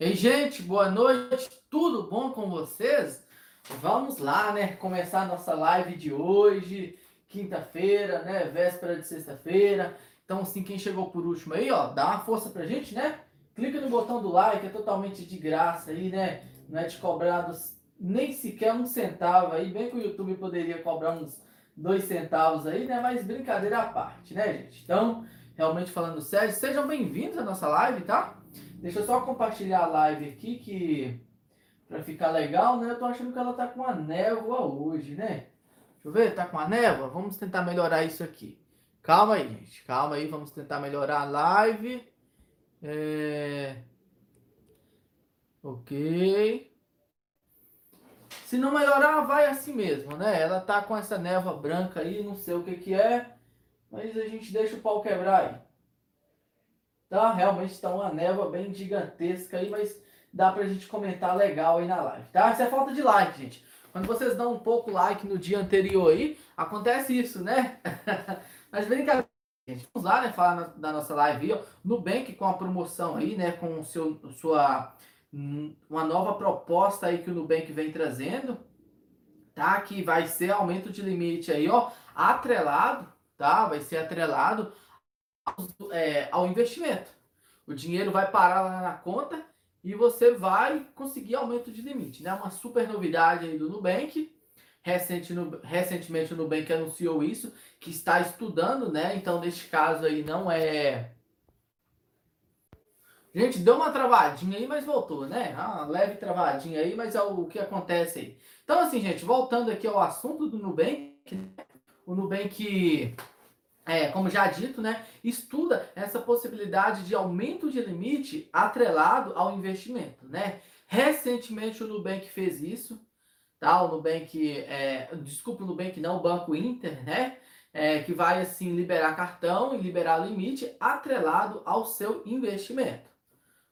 Ei, gente, boa noite, tudo bom com vocês? Vamos lá, né? Começar a nossa live de hoje, quinta-feira, né? Véspera de sexta-feira. Então, assim, quem chegou por último aí, ó, dá uma força pra gente, né? Clica no botão do like, é totalmente de graça aí, né? Não é de cobrados nem sequer um centavo aí, bem que o YouTube poderia cobrar uns dois centavos aí, né? Mas brincadeira à parte, né, gente? Então, realmente falando sério, sejam bem-vindos à nossa live, tá? Deixa eu só compartilhar a live aqui que para ficar legal, né? Eu tô achando que ela tá com uma névoa hoje, né? Deixa eu ver, tá com uma névoa? Vamos tentar melhorar isso aqui. Calma aí, gente. Calma aí, vamos tentar melhorar a live. É... Ok. Se não melhorar, vai assim mesmo, né? Ela tá com essa névoa branca aí, não sei o que que é, mas a gente deixa o pau quebrar aí. Tá? Realmente está uma névoa bem gigantesca aí, mas dá pra gente comentar legal aí na live, tá? Isso é falta de like, gente. Quando vocês dão um pouco like no dia anterior aí, acontece isso, né? mas brincadeira, gente. Vamos lá, né? Falar da nossa live aí, ó. Nubank com a promoção aí, né? Com seu, sua uma nova proposta aí que o Nubank vem trazendo, tá? Que vai ser aumento de limite aí, ó, atrelado, tá? Vai ser atrelado ao, é, ao investimento. O dinheiro vai parar lá na conta e você vai conseguir aumento de limite, né? Uma super novidade aí do Nubank. Recente, no, recentemente o Nubank anunciou isso, que está estudando, né? Então, neste caso aí, não é Gente, deu uma travadinha aí, mas voltou, né? Ah, leve travadinha aí, mas é o que acontece aí. Então, assim, gente, voltando aqui ao assunto do Nubank, o Nubank, é, como já dito, né, estuda essa possibilidade de aumento de limite atrelado ao investimento, né? Recentemente o Nubank fez isso, tá? O Nubank, é, desculpa o Nubank não, o Banco Inter, né? É, que vai, assim, liberar cartão e liberar limite atrelado ao seu investimento.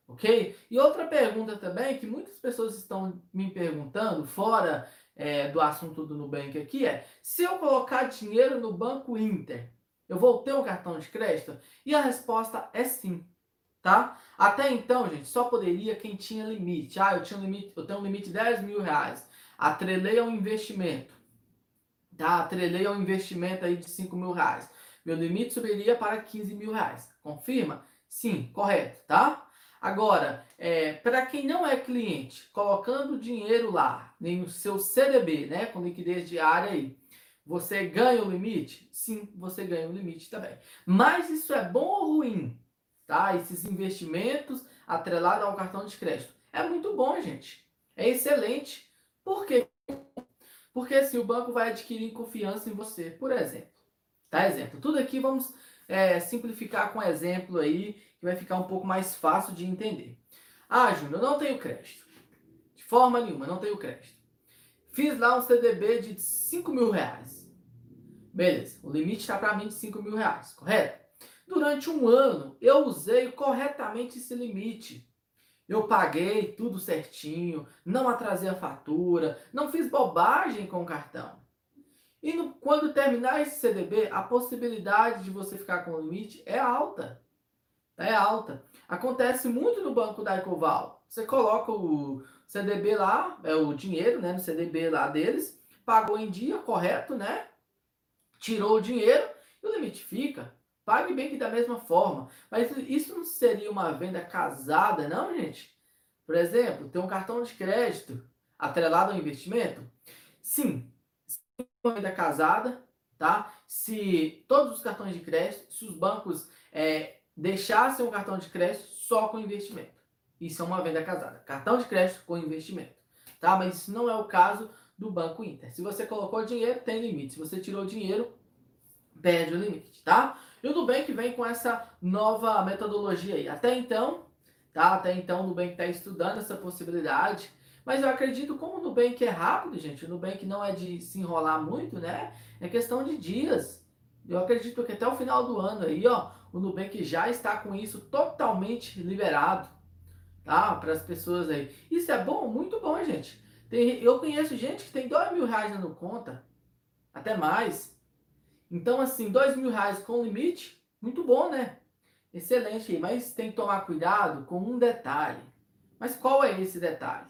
Ok? E outra pergunta também que muitas pessoas estão me perguntando, fora é, do assunto do Nubank aqui, é: se eu colocar dinheiro no Banco Inter, eu vou ter um cartão de crédito? E a resposta é sim. Tá? Até então, gente, só poderia quem tinha limite. Ah, eu tinha um limite, eu tenho um limite de 10 mil reais. Atrelei ao investimento. Tá? Atrelei ao investimento aí de 5 mil reais. Meu limite subiria para 15 mil reais. Confirma? Sim, correto, tá? Agora, é, para quem não é cliente, colocando dinheiro lá, nem o seu CDB, né, com liquidez diária aí, você ganha o limite? Sim, você ganha o limite também. Mas isso é bom ou ruim? Tá? Esses investimentos atrelados ao cartão de crédito. É muito bom, gente. É excelente. Por quê? Porque assim, o banco vai adquirir confiança em você, por exemplo. Tá? Exemplo. Tudo aqui vamos é, simplificar com exemplo aí que vai ficar um pouco mais fácil de entender. Ah, Júnior, eu não tenho crédito. De forma nenhuma, não tenho crédito. Fiz lá um CDB de 5 mil reais. Beleza, o limite está para mim de 5 mil reais, correto? Durante um ano, eu usei corretamente esse limite. Eu paguei tudo certinho, não atrasei a fatura, não fiz bobagem com o cartão. E no, quando terminar esse CDB, a possibilidade de você ficar com o limite é alta é alta. Acontece muito no banco da Ecoval. Você coloca o CDB lá, é o dinheiro, né, no CDB lá deles, pagou em dia, correto, né? Tirou o dinheiro e o limite fica. Pague bem que da mesma forma. Mas isso não seria uma venda casada, não, gente? Por exemplo, ter um cartão de crédito atrelado ao investimento? Sim, uma venda casada, tá? Se todos os cartões de crédito, se os bancos é, deixasse um cartão de crédito só com investimento. Isso é uma venda casada. Cartão de crédito com investimento. Tá? Mas isso não é o caso do Banco Inter. Se você colocou dinheiro, tem limite. Se você tirou dinheiro, perde o limite, tá? E o Nubank vem com essa nova metodologia aí. Até então, tá? Até então o Nubank está estudando essa possibilidade. Mas eu acredito como o Nubank é rápido, gente. O Nubank não é de se enrolar muito, né? É questão de dias. Eu acredito que até o final do ano aí, ó, o Nubank já está com isso totalmente liberado, tá? Para as pessoas aí. Isso é bom, muito bom, gente. Tem, eu conheço gente que tem dois mil reais na conta, até mais. Então, assim, dois mil reais com limite, muito bom, né? Excelente, mas tem que tomar cuidado com um detalhe. Mas qual é esse detalhe?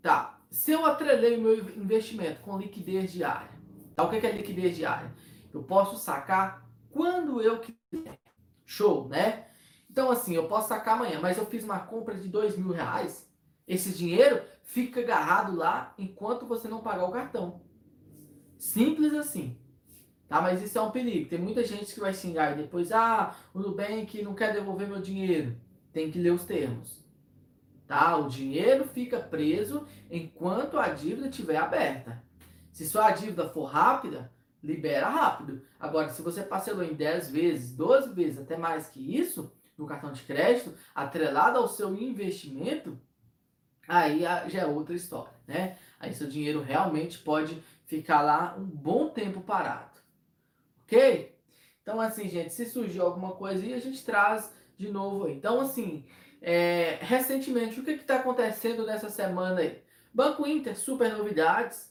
Tá, se eu atrelei o meu investimento com liquidez diária, tá? o que é liquidez diária? Eu posso sacar quando eu quiser. Show, né? Então, assim, eu posso sacar amanhã, mas eu fiz uma compra de dois mil reais, esse dinheiro fica agarrado lá enquanto você não pagar o cartão. Simples assim. Tá? Mas isso é um perigo. Tem muita gente que vai xingar e depois, ah, o Nubank não quer devolver meu dinheiro. Tem que ler os termos. Tá? O dinheiro fica preso enquanto a dívida estiver aberta. Se sua dívida for rápida, libera rápido. Agora, se você parcelou em 10 vezes, 12 vezes, até mais que isso, no cartão de crédito, atrelado ao seu investimento, aí já é outra história, né? Aí seu dinheiro realmente pode ficar lá um bom tempo parado. Ok? Então, assim, gente, se surgir alguma coisa aí, a gente traz de novo aí. Então, assim, é, recentemente, o que está acontecendo nessa semana aí? Banco Inter, super novidades.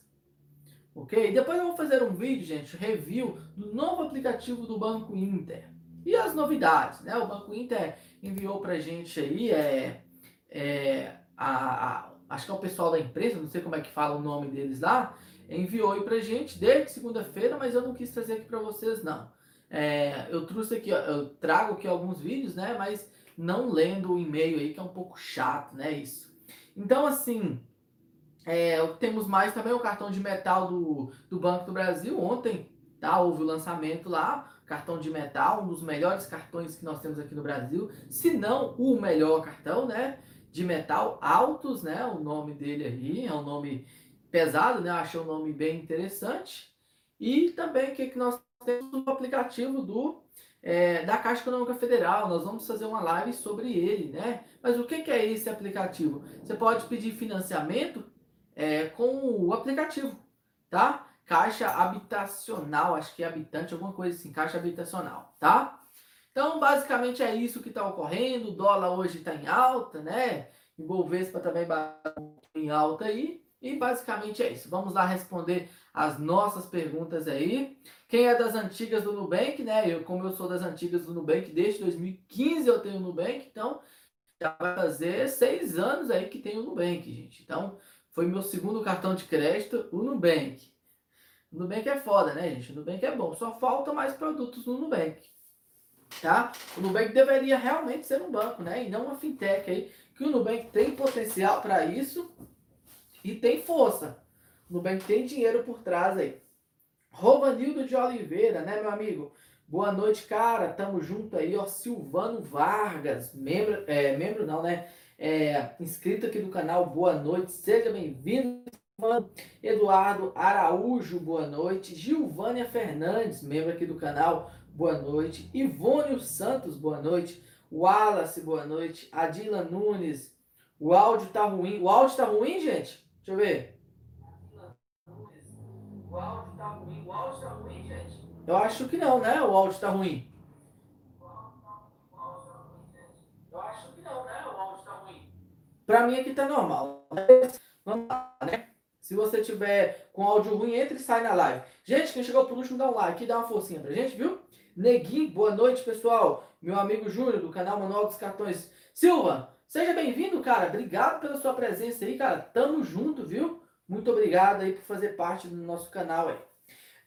Ok? Depois eu vou fazer um vídeo, gente, review do novo aplicativo do Banco Inter. E as novidades, né? O Banco Inter enviou pra gente aí, é, é a, a, acho que é o pessoal da empresa, não sei como é que fala o nome deles lá, enviou aí pra gente desde segunda-feira, mas eu não quis trazer aqui para vocês, não. É, eu trouxe aqui, eu trago aqui alguns vídeos, né? Mas não lendo o e-mail aí, que é um pouco chato, né? Isso. Então, assim, é, temos mais também o cartão de metal do, do Banco do Brasil. Ontem, tá? Houve o lançamento lá, cartão de metal, um dos melhores cartões que nós temos aqui no Brasil, se não o melhor cartão, né? De metal, Altos, né? O nome dele aí, é um nome pesado, né? Achei um nome bem interessante. E também o que, que nós temos o aplicativo do é, da Caixa Econômica Federal. Nós vamos fazer uma live sobre ele, né? Mas o que, que é esse aplicativo? Você pode pedir financiamento é, com o aplicativo, tá? Caixa habitacional, acho que é habitante, alguma coisa assim, caixa habitacional, tá? Então, basicamente é isso que está ocorrendo. O dólar hoje está em alta, né? O Bovespa também em alta aí. E basicamente é isso. Vamos lá responder as nossas perguntas aí. Quem é das antigas do Nubank, né? Eu, como eu sou das antigas do Nubank, desde 2015 eu tenho o Nubank, então já vai fazer seis anos aí que tenho o Nubank, gente. Então, foi meu segundo cartão de crédito, o Nubank. O Nubank é foda, né, gente? O Nubank é bom. Só falta mais produtos no Nubank. Tá? O Nubank deveria realmente ser um banco, né? E não uma fintech aí. Que o Nubank tem potencial para isso e tem força. O Nubank tem dinheiro por trás aí. Rovanildo de Oliveira, né, meu amigo? Boa noite, cara. Tamo junto aí, ó. Silvano Vargas, membro, é, membro não, né? É, inscrito aqui do canal, boa noite. Seja bem-vindo. Eduardo Araújo, boa noite. Gilvânia Fernandes, membro aqui do canal, boa noite. Ivônio Santos, boa noite. Wallace, boa noite. Adila Nunes, o áudio tá ruim. O áudio tá ruim, gente? Deixa eu ver. O áudio tá ruim. O áudio tá ruim, gente? Eu acho que não, né? O áudio tá ruim. Eu acho que não, né? O áudio tá ruim. Pra mim aqui tá normal. Vamos lá, né? Se você tiver com áudio ruim, entre e sai na live. Gente, quem chegou por último, dá um like, dá uma forcinha pra gente, viu? Neguinho, boa noite, pessoal. Meu amigo Júnior, do canal Manual dos Cartões. Silva, Seja bem-vindo, cara. Obrigado pela sua presença aí, cara. Tamo junto, viu? Muito obrigado aí por fazer parte do nosso canal aí.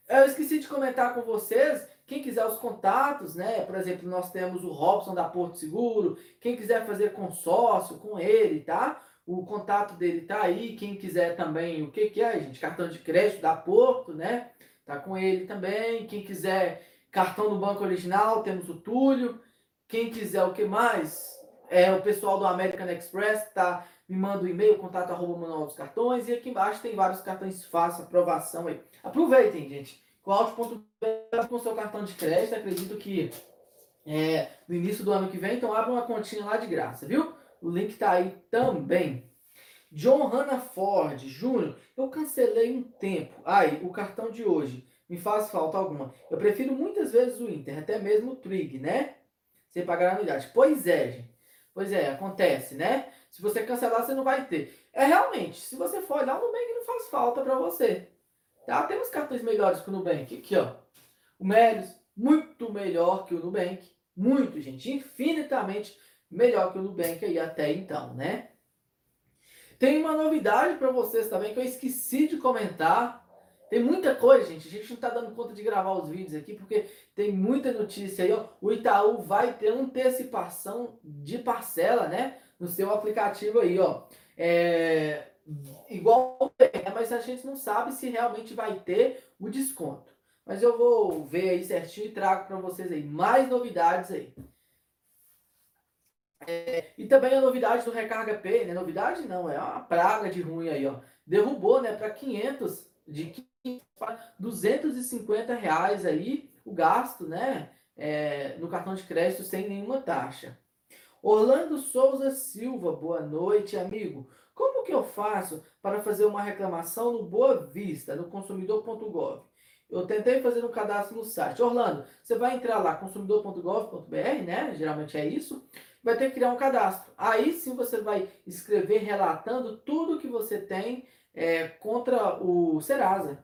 Eu esqueci de comentar com vocês, quem quiser os contatos, né? Por exemplo, nós temos o Robson da Porto Seguro. Quem quiser fazer consórcio com ele, tá? O contato dele tá aí. Quem quiser também, o que que é, gente? Cartão de crédito da Porto, né? Tá com ele também. Quem quiser cartão do Banco Original, temos o Túlio. Quem quiser o que mais? É, o pessoal do American Express tá, me manda um e-mail, contato arroba manual dos cartões, e aqui embaixo tem vários cartões fácil, aprovação aí. Aproveitem, gente. Alt.br com seu cartão de crédito, acredito que é, no início do ano que vem, então abre uma continha lá de graça, viu? O link tá aí também. John Hanna Ford, Júnior, eu cancelei um tempo. Ai, o cartão de hoje me faz falta alguma. Eu prefiro muitas vezes o Inter, até mesmo o Trig, né? Sem pagar anuidade. Pois é, gente. Pois é, acontece, né? Se você cancelar, você não vai ter. É realmente, se você for olhar, o Nubank não faz falta para você. Tá? Temos cartões melhores que o Nubank. Aqui, ó. O Melios, muito melhor que o Nubank. Muito, gente. Infinitamente melhor que o Nubank aí até então, né? Tem uma novidade para vocês também que eu esqueci de comentar. Tem muita coisa, gente. A gente não está dando conta de gravar os vídeos aqui porque tem muita notícia aí. Ó. O Itaú vai ter antecipação de parcela, né? No seu aplicativo aí, ó. É, igual, é, mas a gente não sabe se realmente vai ter o desconto. Mas eu vou ver aí certinho e trago para vocês aí mais novidades aí. É, e também a novidade do Recarga Pay, né? Novidade não, é uma praga de ruim aí, ó. Derrubou, né, para 500 de 250 reais aí o gasto, né? É, no cartão de crédito sem nenhuma taxa. Orlando Souza Silva, boa noite, amigo. Como que eu faço para fazer uma reclamação no Boa Vista, no consumidor.gov? Eu tentei fazer um cadastro no site. Orlando, você vai entrar lá, consumidor.gov.br, né? Geralmente é isso. Vai ter que criar um cadastro. Aí sim você vai escrever relatando tudo que você tem é, contra o Serasa,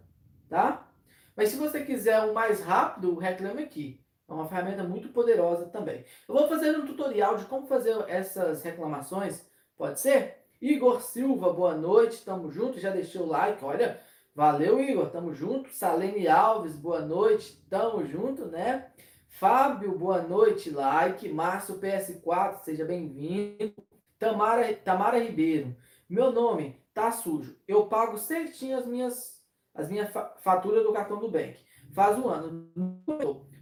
tá? Mas se você quiser um mais rápido, reclame aqui. É uma ferramenta muito poderosa também. Eu vou fazer um tutorial de como fazer essas reclamações. Pode ser? Igor Silva, boa noite, tamo junto. Já deixei o like, olha. Valeu, Igor, tamo junto. Salene Alves, boa noite, tamo junto, né? Fábio, boa noite, like. Márcio PS4, seja bem-vindo. Tamara, Tamara Ribeiro, meu nome tá sujo. Eu pago certinho as minhas as minhas faturas do cartão do Bank. Faz um ano.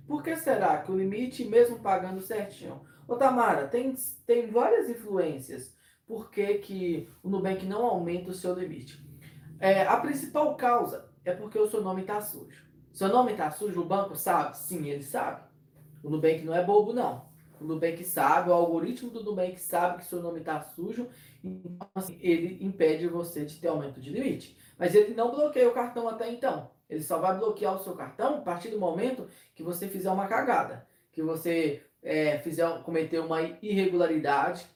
Por que será que o limite, mesmo pagando certinho? Ô Tamara, tem, tem várias influências. Por que, que o Nubank não aumenta o seu limite? É, a principal causa é porque o seu nome está sujo. Seu nome está sujo, o banco sabe? Sim, ele sabe. O Nubank não é bobo, não. O Nubank sabe, o algoritmo do Nubank sabe que seu nome está sujo, então assim, ele impede você de ter aumento de limite. Mas ele não bloqueia o cartão até então. Ele só vai bloquear o seu cartão a partir do momento que você fizer uma cagada, que você é, fizer cometer uma irregularidade,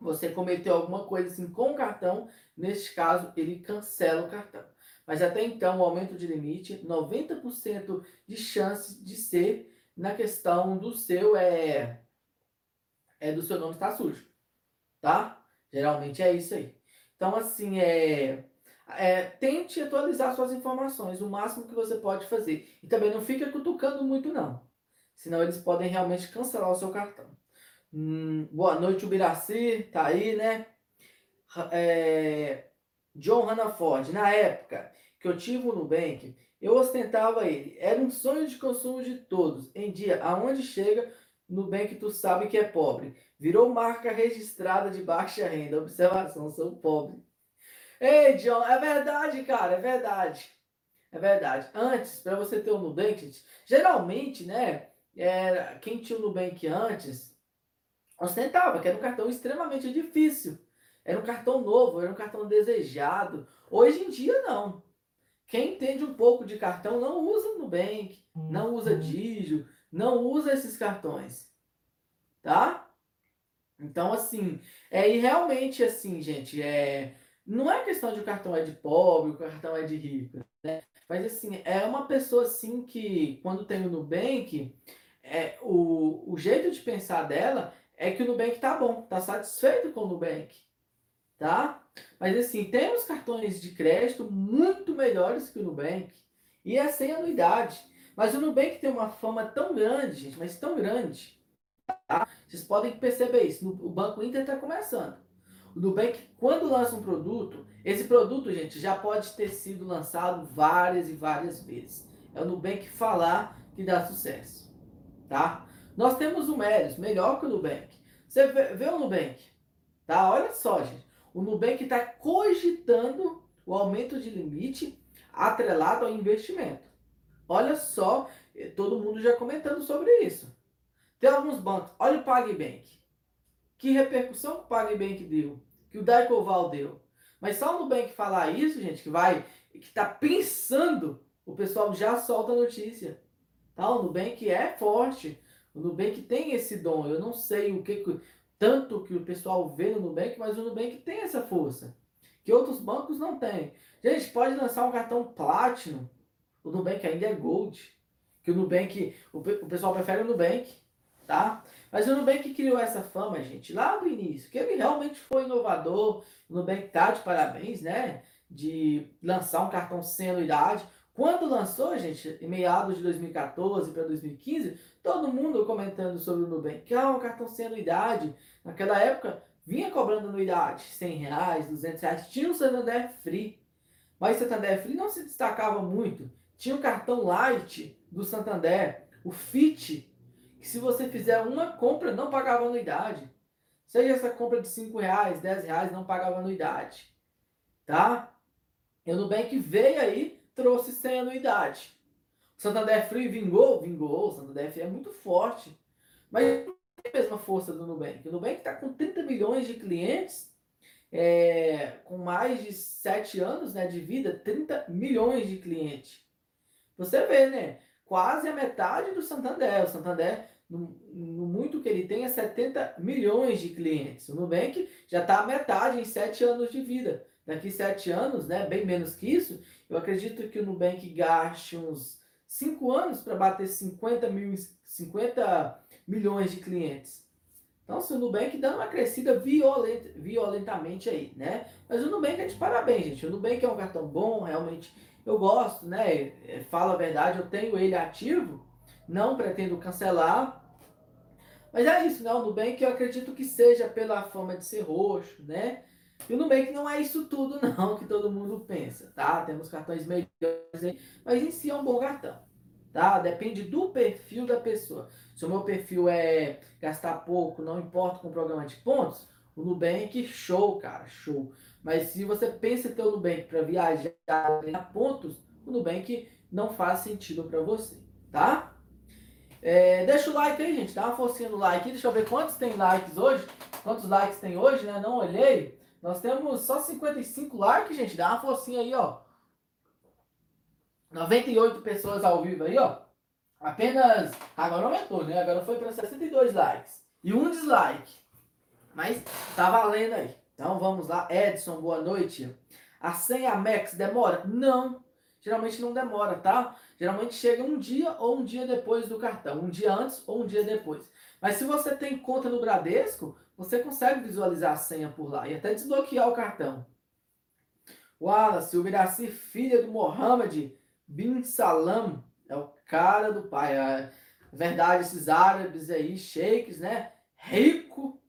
você cometeu alguma coisa assim com o cartão, neste caso ele cancela o cartão. Mas até então, o aumento de limite, 90% de chance de ser na questão do seu é, é do seu nome estar sujo, tá? Geralmente é isso aí. Então assim é é, tente atualizar suas informações o máximo que você pode fazer. E também não fica cutucando muito, não. Senão eles podem realmente cancelar o seu cartão. Hum, boa noite, Ubiraci. Tá aí, né? É, John Hannaford. Na época que eu tive o Nubank, eu ostentava ele. Era um sonho de consumo de todos. Em dia, aonde chega, Nubank tu sabe que é pobre. Virou marca registrada de baixa renda. Observação, sou pobre. Ei, John, é verdade, cara, é verdade. É verdade. Antes, para você ter o Nubank, geralmente, né, é, quem tinha o Nubank antes, ostentava, que era um cartão extremamente difícil. Era um cartão novo, era um cartão desejado. Hoje em dia, não. Quem entende um pouco de cartão não usa Nubank, não usa uhum. Digio, não usa esses cartões. Tá? Então, assim, é, e realmente, assim, gente, é, não é questão de o cartão é de pobre, o cartão é de rico, né? Mas assim, é uma pessoa assim que quando tem o Nubank, é, o, o jeito de pensar dela é que o Nubank tá bom, tá satisfeito com o Nubank, tá? Mas assim, temos cartões de crédito muito melhores que o Nubank e é sem anuidade. Mas o Nubank tem uma fama tão grande, gente, mas tão grande. Tá? Vocês podem perceber isso. O Banco Inter está começando. O Nubank, quando lança um produto, esse produto, gente, já pode ter sido lançado várias e várias vezes. É o Nubank falar que dá sucesso, tá? Nós temos o Melios, melhor que o Nubank. Você vê, vê o Nubank, tá? Olha só, gente. O Nubank está cogitando o aumento de limite atrelado ao investimento. Olha só, eh, todo mundo já comentando sobre isso. Tem alguns bancos, olha o PagBank. Que repercussão que o PagBank deu? que o Daicoval deu. Mas só o Nubank falar isso, gente, que vai, que está pensando, o pessoal já solta a notícia. Tá? O Nubank é forte. O Nubank tem esse dom. Eu não sei o que, tanto que o pessoal vê no Nubank, mas o Nubank tem essa força que outros bancos não têm. Gente, pode lançar um cartão Platinum. O Nubank ainda é Gold. Que o Nubank, o, o pessoal prefere o Nubank. tá? Mas o Nubank criou essa fama, gente, lá do início, que ele realmente foi inovador. O Nubank tá de parabéns, né? De lançar um cartão sem anuidade. Quando lançou, gente, em meados de 2014 para 2015, todo mundo comentando sobre o Nubank, ah, um cartão sem anuidade. Naquela época, vinha cobrando anuidade, 100 reais, 200 reais. Tinha o Santander Free, mas o Santander Free não se destacava muito. Tinha o cartão Light do Santander, o FIT, que se você fizer uma compra, não pagava anuidade. Seja essa compra de 5 reais, 10 reais, não pagava anuidade. Tá? E o Nubank veio aí, trouxe sem anuidade. O Santander Free vingou? Vingou. O Santander Free é muito forte. Mas não tem a mesma força do Nubank. O Nubank está com 30 milhões de clientes, é, com mais de 7 anos né, de vida, 30 milhões de clientes. Você vê, né? Quase a metade do Santander. O Santander, no, no muito que ele tem, é 70 milhões de clientes. O Nubank já está a metade em 7 anos de vida. Daqui 7 anos, né, bem menos que isso, eu acredito que o Nubank gaste uns 5 anos para bater 50, mil, 50 milhões de clientes. Então, se o Nubank dando uma crescida violenta, violentamente aí, né? Mas o Nubank é de parabéns, gente. O Nubank é um cartão bom, realmente eu gosto, né? É, falo a verdade, eu tenho ele ativo, não pretendo cancelar. Mas é isso, né? O Nubank eu acredito que seja pela fama de ser roxo, né? E o Nubank não é isso tudo, não, que todo mundo pensa, tá? Temos cartões melhores aí, mas em si é um bom cartão, tá? Depende do perfil da pessoa. Se o meu perfil é gastar pouco, não importa com o programa de pontos, o Nubank, show, cara, show. Mas se você pensa em ter o Nubank para viajar, ganhar pontos, o Nubank não faz sentido para você, tá? É, deixa o like aí, gente. Dá uma forcinha no like. Deixa eu ver quantos tem likes hoje. Quantos likes tem hoje, né? Não olhei. Nós temos só 55 likes, gente. Dá uma forcinha aí, ó. 98 pessoas ao vivo aí, ó. Apenas. Agora aumentou, né? Agora foi para 62 likes. E um dislike. Mas tá valendo aí. Então vamos lá. Edson, boa noite. A senha Max demora? Não. Geralmente não demora, tá? Geralmente chega um dia ou um dia depois do cartão. Um dia antes ou um dia depois. Mas se você tem conta no Bradesco, você consegue visualizar a senha por lá e até desbloquear o cartão. Wallace, o Viraci, filha do Mohammed bin Salam, é o cara do pai. É verdade, esses árabes aí, sheiks, né? Rico.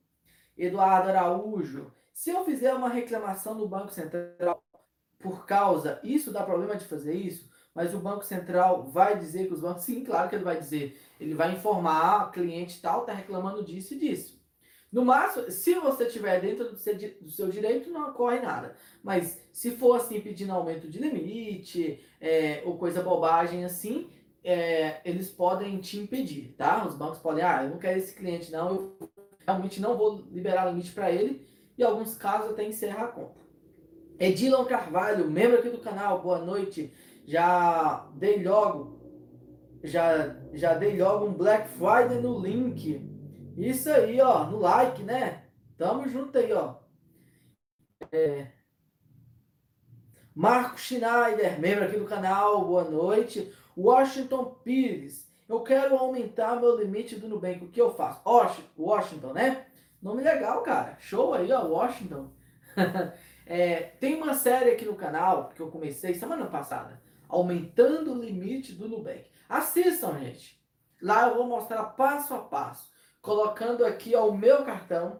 Eduardo Araújo, se eu fizer uma reclamação no Banco Central por causa, isso dá problema de fazer isso, mas o Banco Central vai dizer que os bancos, sim, claro que ele vai dizer, ele vai informar, cliente tal, tá reclamando disso e disso. No máximo, se você estiver dentro do seu, direito, não ocorre nada. Mas se for assim, pedindo aumento de limite, é, ou coisa bobagem assim, é, eles podem te impedir, tá? Os bancos podem, ah, eu não quero esse cliente não, eu realmente não vou liberar limite para ele, e alguns casos até encerrar a conta. Edilon Carvalho, membro aqui do canal, boa noite. Já dei logo, já, já dei logo um Black Friday no link isso aí, ó, no like, né? Tamo junto aí, ó. É... Marco Schneider, membro aqui do canal, boa noite. Washington Pires, eu quero aumentar meu limite do Nubank, o que eu faço? Washington, né? Nome legal, cara. Show aí, ó, Washington. é, tem uma série aqui no canal que eu comecei semana passada, aumentando o limite do Nubank. Assistam, gente. Lá eu vou mostrar passo a passo colocando aqui ó, o meu cartão.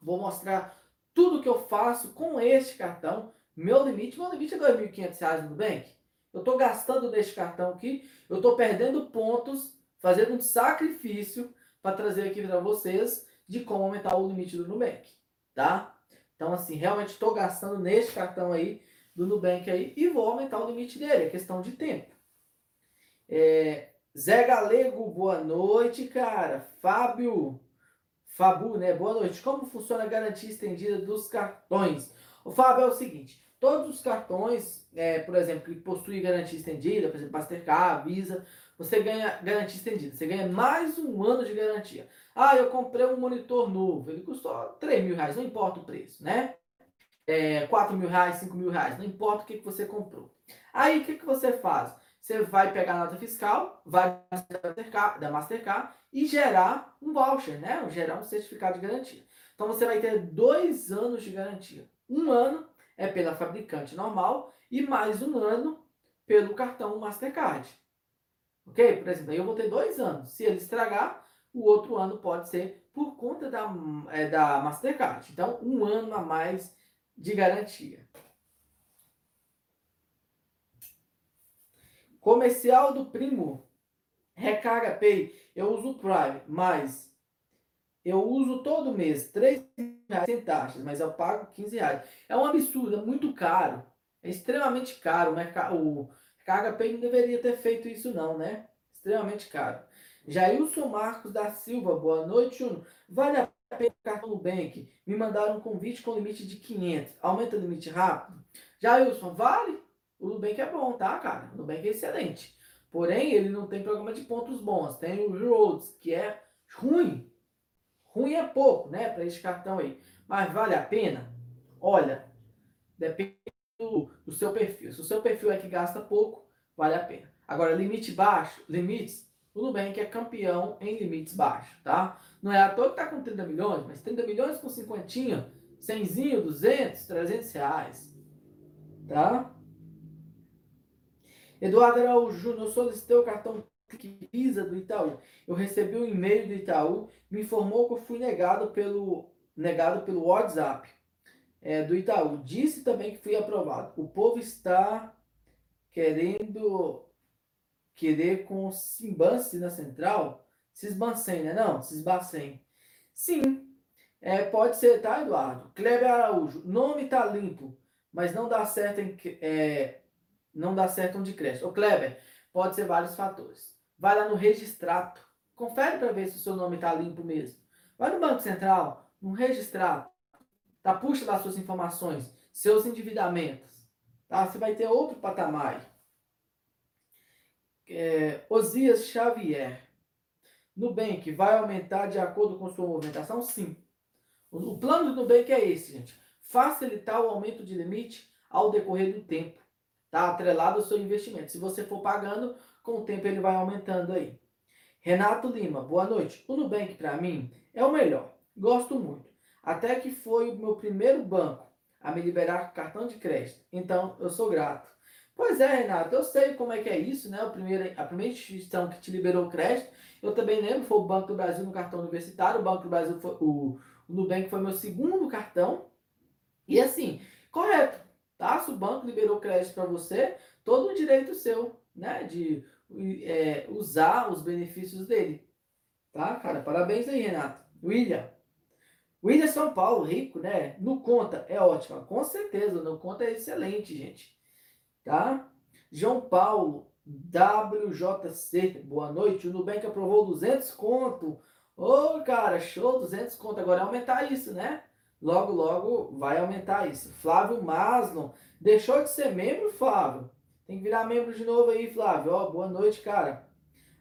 Vou mostrar tudo que eu faço com este cartão. Meu limite, meu limite é R$ 2.500 no Nubank. Eu estou gastando neste cartão aqui, eu estou perdendo pontos, fazendo um sacrifício para trazer aqui para vocês de como aumentar o limite do Nubank, tá? Então, assim, realmente estou gastando neste cartão aí do Nubank aí e vou aumentar o limite dele, é questão de tempo. É, Zé Galego, boa noite, cara. Fábio, Fabu, né? Boa noite. Como funciona a garantia estendida dos cartões? O Fábio é o seguinte: todos os cartões, é, por exemplo, que possuem garantia estendida, por exemplo, Mastercard, Visa, você ganha garantia estendida. Você ganha mais um ano de garantia. Ah, eu comprei um monitor novo. Ele custou 3 mil reais, não importa o preço, né? É, 4 mil reais, 5 mil reais, não importa o que, que você comprou. Aí, o que, que você faz? Você vai pegar a nota fiscal, vai da Mastercard e gerar um voucher, né? Gerar um certificado de garantia. Então você vai ter dois anos de garantia. Um ano é pela fabricante normal e mais um ano pelo cartão Mastercard. Ok? Por exemplo, aí eu vou ter dois anos. Se ele estragar, o outro ano pode ser por conta da, é, da Mastercard. Então, um ano a mais de garantia. Comercial do primo. Recarga Pay. Eu uso o Prime, mas eu uso todo mês 3 reais sem taxas, mas eu pago 15 reais. É um absurdo, é muito caro. É extremamente caro. O Recarga Pay não deveria ter feito isso não, né? Extremamente caro. Jailson Marcos da Silva, boa noite, Uno. Vale a pena o cartão Nubank? Me mandaram um convite com limite de 500. Aumenta o limite rápido? Jailson, vale? O Nubank é bom, tá, cara? O Nubank é excelente. Porém, ele não tem programa de pontos bons. Tem o Roads, que é ruim. Ruim é pouco, né, para esse cartão aí. Mas vale a pena? Olha, depende do, do seu perfil. Se o seu perfil é que gasta pouco, vale a pena. Agora, limite baixo, limites, o Nubank é campeão em limites baixos, tá? Não é à toa que tá com 30 milhões, mas 30 milhões com 50, 100, 200, 300 reais, tá? Eduardo Araújo Júnior, solicitei o cartão Visa do Itaú. Eu recebi um e-mail do Itaú, me informou que eu fui negado pelo, negado pelo WhatsApp é, do Itaú. Disse também que fui aprovado. O povo está querendo querer com Simbance na central. Cisbancem, né? Não, Cisbacem. Sim, é, pode ser, tá, Eduardo? Kleber Araújo, nome tá limpo, mas não dá certo em, é, não dá certo onde cresce. Ô Kleber, pode ser vários fatores. Vai lá no registrato. Confere para ver se o seu nome está limpo mesmo. Vai no Banco Central, no registrato. Tá? Puxa das suas informações, seus endividamentos. Tá? Você vai ter outro patamar. É, Osias Xavier. Nubank vai aumentar de acordo com sua movimentação? Sim. O plano do Nubank é esse, gente. Facilitar o aumento de limite ao decorrer do tempo. Tá atrelado ao seu investimento. Se você for pagando, com o tempo ele vai aumentando aí. Renato Lima, boa noite. O Nubank para mim é o melhor. Gosto muito. Até que foi o meu primeiro banco a me liberar cartão de crédito. Então, eu sou grato. Pois é, Renato, eu sei como é que é isso, né? O primeiro, a primeira instituição que te liberou crédito, eu também lembro, foi o Banco do Brasil no cartão universitário. O Banco do Brasil foi o, o Nubank foi meu segundo cartão. E assim, correto tá? Se o banco liberou crédito para você, todo o direito seu, né? De é, usar os benefícios dele. Tá, cara? Parabéns aí, Renato. William. William São Paulo, rico, né? No Conta é ótimo. Com certeza, no Conta é excelente, gente. Tá? João Paulo, WJC, boa noite. O Nubank aprovou 200 conto. Ô, cara, show, 200 conto. Agora é aumentar isso, né? Logo, logo vai aumentar isso. Flávio Maslon, deixou de ser membro, Flávio? Tem que virar membro de novo aí, Flávio. Ó, boa noite, cara.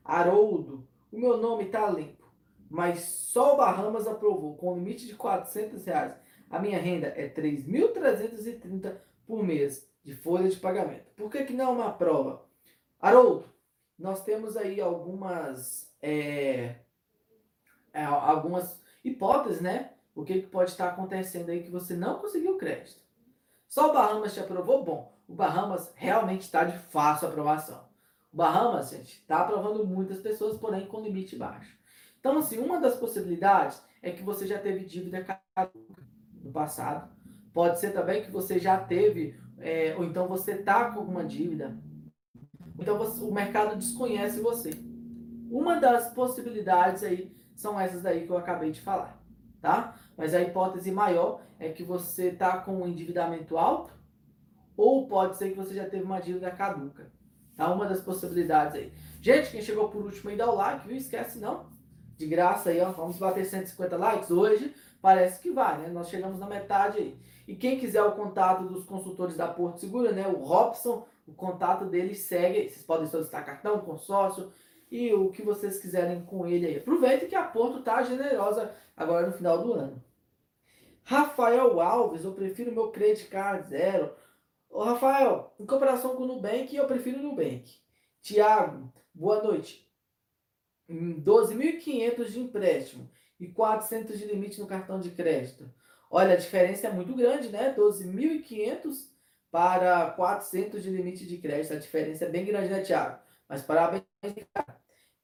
Haroldo, o meu nome tá limpo, mas só o Bahamas aprovou, com limite de 400 reais. A minha renda é 3.330 por mês de folha de pagamento. Por que, que não é uma prova? Haroldo, nós temos aí algumas, é, é, algumas hipóteses, né? O que, que pode estar acontecendo aí que você não conseguiu crédito. Só o Bahamas te aprovou? Bom, o Bahamas realmente está de fácil aprovação. O Bahamas, gente, está aprovando muitas pessoas, porém com limite baixo. Então, assim, uma das possibilidades é que você já teve dívida no passado. Pode ser também que você já teve, é, ou então você está com alguma dívida. Então você, o mercado desconhece você. Uma das possibilidades aí são essas daí que eu acabei de falar tá? Mas a hipótese maior é que você está com um endividamento alto ou pode ser que você já teve uma dívida caduca. Tá? Uma das possibilidades aí. Gente, quem chegou por último aí, dá o like, viu? Esquece não. De graça aí, ó. Vamos bater 150 likes hoje. Parece que vai, né? Nós chegamos na metade aí. E quem quiser o contato dos consultores da Porto Segura, né? O Robson, o contato dele segue. Vocês podem solicitar cartão, consórcio, e o que vocês quiserem com ele aí. Aproveita que a Porto tá generosa agora no final do ano. Rafael Alves, eu prefiro meu credit card zero. Ô Rafael, em comparação com o Nubank, eu prefiro o Nubank. Tiago, boa noite. 12.500 de empréstimo e 400 de limite no cartão de crédito. Olha, a diferença é muito grande, né? 12.500 para 400 de limite de crédito. A diferença é bem grande, né, Tiago? Mas parabéns,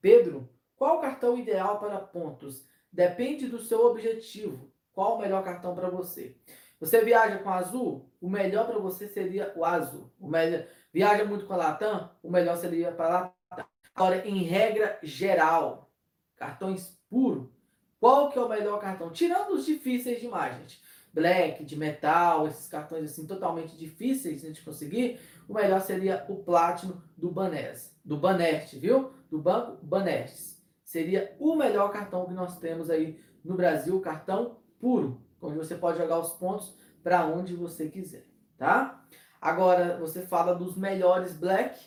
Pedro, qual o cartão ideal para pontos? Depende do seu objetivo. Qual o melhor cartão para você? Você viaja com azul? O melhor para você seria o azul. O melhor... Viaja muito com a Latam? O melhor seria para a Latam. Agora, em regra geral, cartões puro, qual que é o melhor cartão? Tirando os difíceis demais, gente. Black, de metal, esses cartões assim totalmente difíceis de conseguir, o melhor seria o Platinum do Banes, do Banest, viu? Do Banco Banest. Seria o melhor cartão que nós temos aí no Brasil, cartão puro, onde você pode jogar os pontos para onde você quiser, tá? Agora você fala dos melhores black,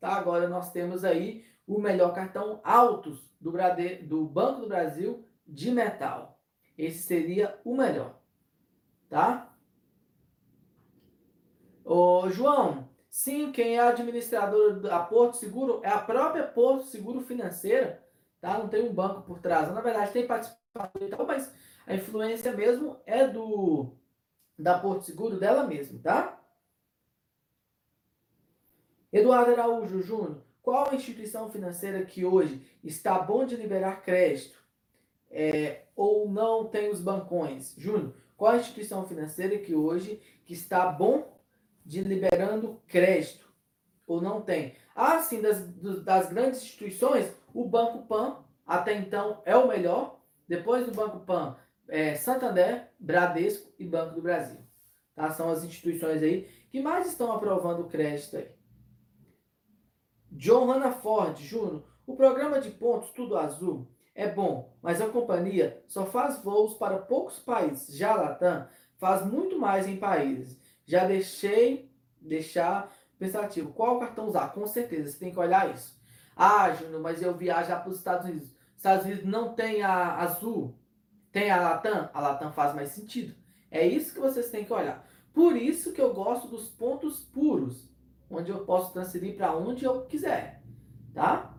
tá? Agora nós temos aí o melhor cartão altos do, Brade... do Banco do Brasil de metal. Esse seria o melhor, tá? Ô, João, sim, quem é administrador da Porto Seguro é a própria Porto Seguro Financeira, tá? Não tem um banco por trás. Na verdade, tem participação, mas a influência mesmo é do da Porto Seguro dela mesmo, tá? Eduardo Araújo Júnior, qual instituição financeira que hoje está bom de liberar crédito é, ou não tem os bancões? Júnior, qual instituição financeira que hoje que está bom de liberando crédito ou não tem? Ah, sim, das, das grandes instituições, o Banco Pan até então é o melhor. Depois do Banco Pan, é, Santander, Bradesco e Banco do Brasil. Tá? São as instituições aí que mais estão aprovando o crédito aí. John Ford Júnior, o programa de pontos Tudo Azul é bom, mas a companhia só faz voos para poucos países. Já a Latam faz muito mais em países. Já deixei deixar pensativo. Qual cartão usar? Com certeza, você tem que olhar isso. Ah, Júnior, mas eu viajar para os Estados Unidos. Estados Unidos não tem a Azul. Tem a Latam? A Latam faz mais sentido. É isso que vocês têm que olhar. Por isso que eu gosto dos pontos puros, onde eu posso transferir para onde eu quiser, tá?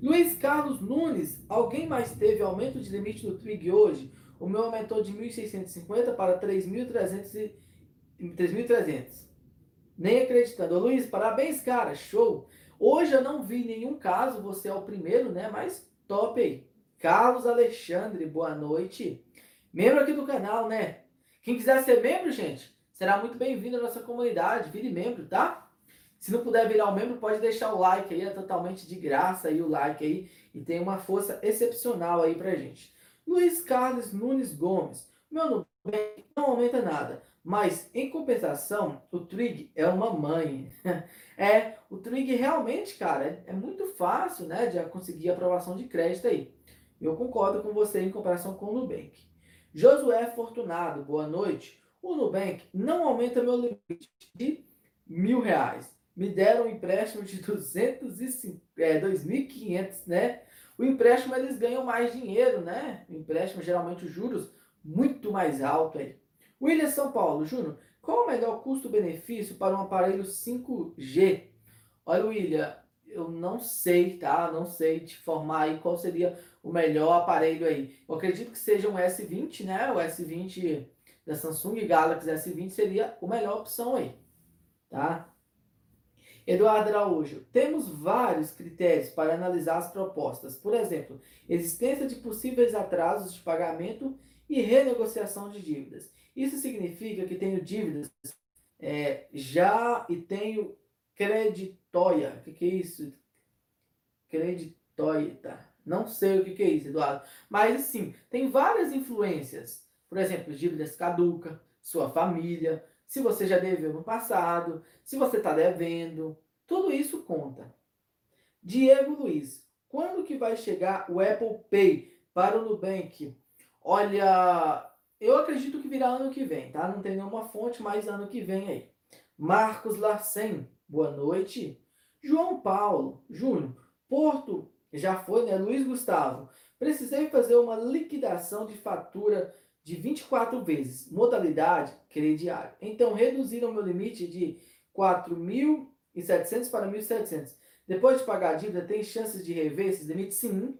Luiz Carlos Nunes, alguém mais teve aumento de limite no Twig hoje? O meu aumentou de 1.650 para 3.300. Nem acreditando. Luiz, parabéns, cara. Show. Hoje eu não vi nenhum caso, você é o primeiro, né? Mas top aí. Carlos Alexandre, boa noite. Membro aqui do canal, né? Quem quiser ser membro, gente, será muito bem-vindo à nossa comunidade. Vire membro, tá? Se não puder virar um membro, pode deixar o like aí, é totalmente de graça aí o like aí e tem uma força excepcional aí pra gente. Luiz Carlos Nunes Gomes. Meu Nubank não aumenta nada, mas em compensação, o Trig é uma mãe. é, o Trig realmente, cara, é, muito fácil, né, de conseguir aprovação de crédito aí. Eu concordo com você em comparação com o Nubank. Josué Fortunado, boa noite. O Nubank não aumenta meu limite de mil reais. Me deram um empréstimo de 2.500, é, 2.500, né? O empréstimo eles ganham mais dinheiro, né? O empréstimo, geralmente, os juros muito mais alto aí. William São Paulo, Júnior, qual o melhor custo-benefício para um aparelho 5G? Olha, William, eu não sei, tá? Não sei te formar aí qual seria o melhor aparelho aí. Eu acredito que seja um S20, né? O S20 da Samsung Galaxy S20 seria a melhor opção aí, tá? Eduardo Araújo, temos vários critérios para analisar as propostas. Por exemplo, existência de possíveis atrasos de pagamento e renegociação de dívidas. Isso significa que tenho dívidas é, já e tenho creditória. O que, que é isso? Creditória. Não sei o que, que é isso, Eduardo. Mas, assim, tem várias influências. Por exemplo, dívidas caduca, sua família, se você já deveu no passado, se você está devendo. Tudo isso conta. Diego Luiz, quando que vai chegar o Apple Pay para o Nubank? Olha, eu acredito que virá ano que vem, tá? Não tem nenhuma fonte, mas ano que vem aí. Marcos Larsen, boa noite. João Paulo, Júnior, Porto já foi, né? Luiz Gustavo, precisei fazer uma liquidação de fatura de 24 vezes, modalidade crediário. Então, reduziram meu limite de 4.700 para 1.700. Depois de pagar a dívida, tem chances de rever esses limites? Sim.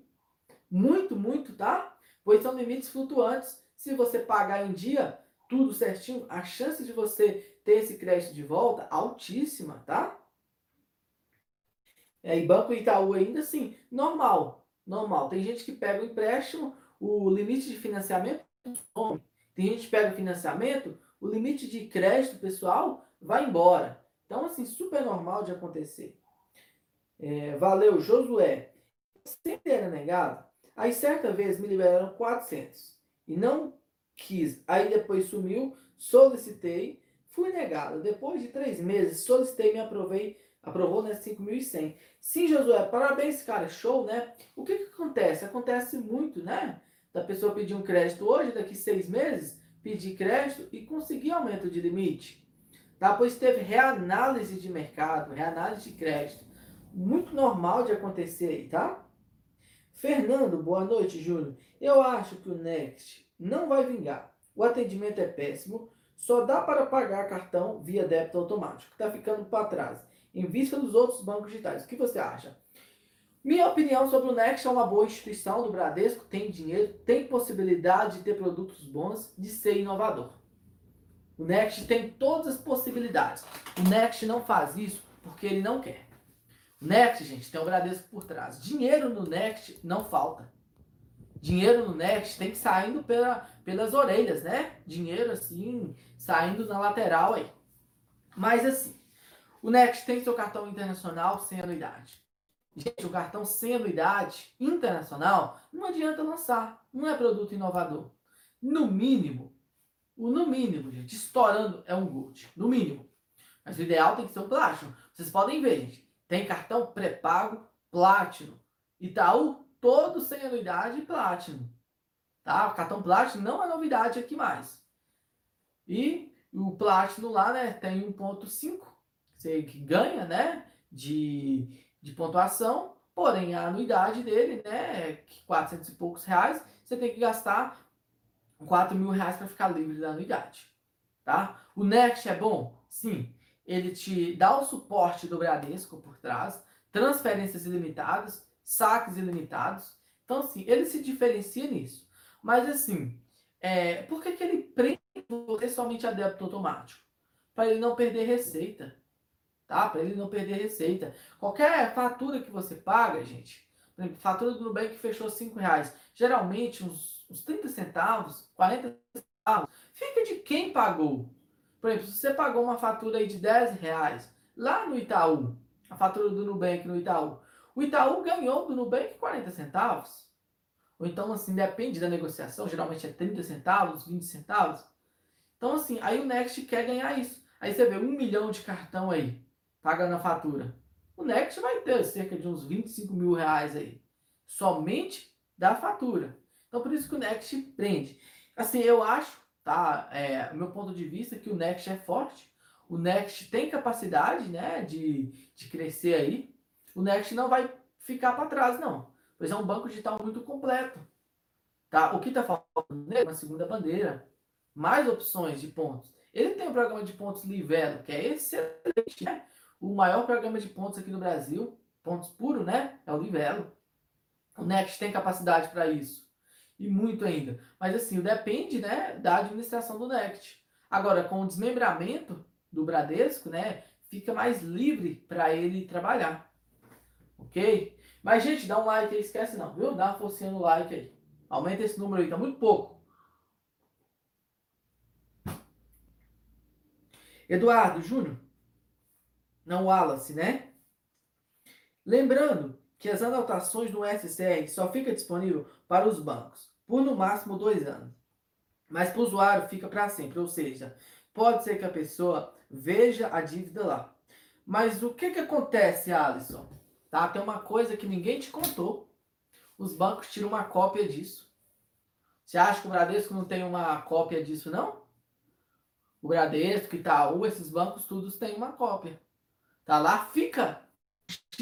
Muito, muito, tá? Pois são limites flutuantes. Se você pagar em dia, tudo certinho, a chance de você ter esse crédito de volta altíssima, tá? É, e Banco Itaú ainda assim, normal, normal. Tem gente que pega o empréstimo, o limite de financiamento tem gente que pega o financiamento, o limite de crédito pessoal vai embora. Então, assim, super normal de acontecer. É, valeu, Josué. Sempre era negado. Aí, certa vez, me liberaram 400. E não quis. Aí, depois sumiu, solicitei, fui negado. Depois de três meses, solicitei, me aprovei, aprovou, né, 5.100. Sim, Josué, parabéns, cara, show, né? O que que acontece? Acontece muito, né? Da pessoa pedir um crédito hoje, daqui seis meses, pedir crédito e conseguir aumento de limite. Tá? Pois teve reanálise de mercado, reanálise de crédito. Muito normal de acontecer aí, tá? Fernando, boa noite, Júlio. Eu acho que o Next não vai vingar. O atendimento é péssimo. Só dá para pagar cartão via débito automático. Está ficando para trás. Em vista dos outros bancos digitais. O que você acha? Minha opinião sobre o Next é uma boa instituição do Bradesco, tem dinheiro, tem possibilidade de ter produtos bons, de ser inovador. O Next tem todas as possibilidades. O Next não faz isso porque ele não quer. Next, gente, tem o Bradesco por trás. Dinheiro no Next não falta. Dinheiro no Next tem que saindo pela, pelas orelhas, né? Dinheiro assim, saindo na lateral aí. Mas assim, o Next tem seu cartão internacional sem anuidade. Gente, o cartão sem anuidade internacional não adianta lançar. Não é produto inovador. No mínimo, o no mínimo, gente, estourando é um Gold. No mínimo. Mas o ideal tem que ser um Platinum. Vocês podem ver, gente. Tem cartão pré-pago Platinum. Itaú, todo sem anuidade Platinum. Tá? O cartão Platinum não é novidade aqui mais. E o Platinum lá, né, tem 1.5. Você que ganha, né, de de pontuação, porém a anuidade dele, né, 400 e poucos reais, você tem que gastar 4 mil reais para ficar livre da anuidade, tá? O Next é bom? Sim. Ele te dá o suporte do Bradesco por trás, transferências ilimitadas, saques ilimitados. Então, assim, ele se diferencia nisso. Mas, assim, é, por que, que ele prende você somente a débito automático? Para ele não perder receita tá? Para ele não perder receita. Qualquer fatura que você paga, gente, fatura do Nubank fechou 5 reais, geralmente uns, uns 30 centavos, 40 centavos, fica de quem pagou. Por exemplo, se você pagou uma fatura aí de 10 reais lá no Itaú, a fatura do Nubank no Itaú, o Itaú ganhou do Nubank 40 centavos. Ou então, assim, depende da negociação, geralmente é 30 centavos, 20 centavos. Então, assim, aí o Next quer ganhar isso. Aí você vê um milhão de cartão aí pagando a fatura. O Next vai ter cerca de uns 25 mil reais aí, somente da fatura. Então, por isso que o Next prende. Assim, eu acho, tá? É, meu ponto de vista, é que o Next é forte. O Next tem capacidade, né, de, de crescer aí. O Next não vai ficar para trás, não. Pois é um banco digital muito completo. Tá? O que está faltando é uma segunda bandeira, mais opções de pontos. Ele tem um programa de pontos Livelo, que é excelente, né? O maior programa de pontos aqui no Brasil, pontos puros, né? É o Livelo. O Next tem capacidade para isso. E muito ainda. Mas assim, depende, né, da administração do Next. Agora, com o desmembramento do Bradesco, né, fica mais livre para ele trabalhar. Ok? Mas, gente, dá um like aí, esquece não, viu? Dá uma forcinha no like aí. Aumenta esse número aí, tá muito pouco. Eduardo Júnior, não Wallace, né? Lembrando que as anotações do SCR só fica disponível para os bancos por no máximo dois anos. Mas para o usuário fica para sempre, ou seja, pode ser que a pessoa veja a dívida lá. Mas o que, que acontece, Alisson? Tá? Tem uma coisa que ninguém te contou. Os bancos tiram uma cópia disso. Você acha que o Bradesco não tem uma cópia disso, não? O Bradesco, Itaú, esses bancos todos têm uma cópia. Tá lá, fica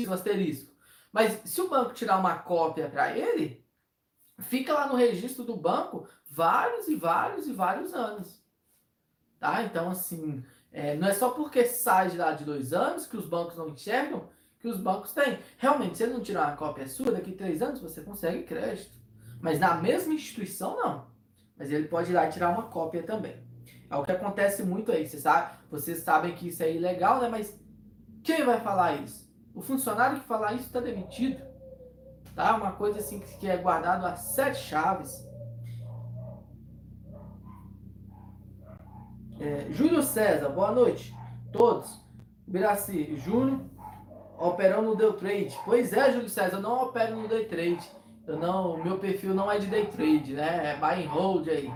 o asterisco. Mas se o banco tirar uma cópia para ele, fica lá no registro do banco vários e vários e vários anos. Tá? Então, assim, é, não é só porque sai de lá de dois anos que os bancos não enxergam que os bancos têm. Realmente, se ele não tirar uma cópia sua, daqui três anos você consegue crédito. Mas na mesma instituição, não. Mas ele pode ir lá tirar uma cópia também. É o que acontece muito aí. Você sabe, vocês sabem que isso é ilegal, né? Mas quem vai falar isso? O funcionário que falar isso está demitido. Tá? Uma coisa assim que é guardado a sete chaves. É, Júlio César, boa noite. Todos. Biraci, Júnior, operando no Day Trade. Pois é, Júlio César, eu não opero no Day Trade. Eu não, meu perfil não é de Day Trade, né? É buy and hold aí.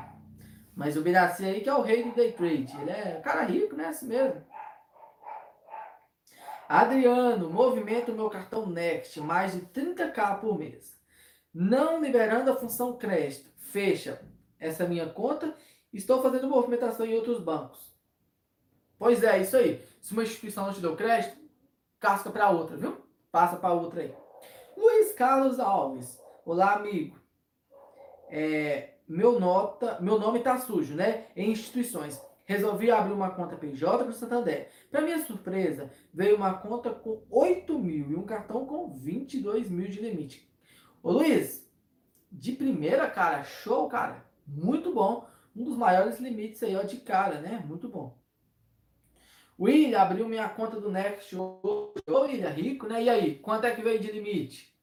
Mas o Biraci aí que é o rei do Day Trade. Ele é cara rico, né? Assim mesmo. Adriano, movimento meu cartão Next, mais de 30k por mês. Não liberando a função crédito. Fecha essa minha conta. Estou fazendo movimentação em outros bancos. Pois é, isso aí. Se uma instituição não te deu crédito, casca para outra, viu? Passa para outra aí. Luiz Carlos Alves. Olá, amigo. É, meu, nota, meu nome tá sujo, né? Em instituições. Resolvi abrir uma conta PJ para o Santander. Para minha surpresa, veio uma conta com 8 mil e um cartão com 22 mil de limite. Ô Luiz, de primeira, cara, show, cara. Muito bom. Um dos maiores limites aí, ó, de cara, né? Muito bom. William abriu minha conta do Next. Ô, William, rico, né? E aí, quanto é que veio de limite?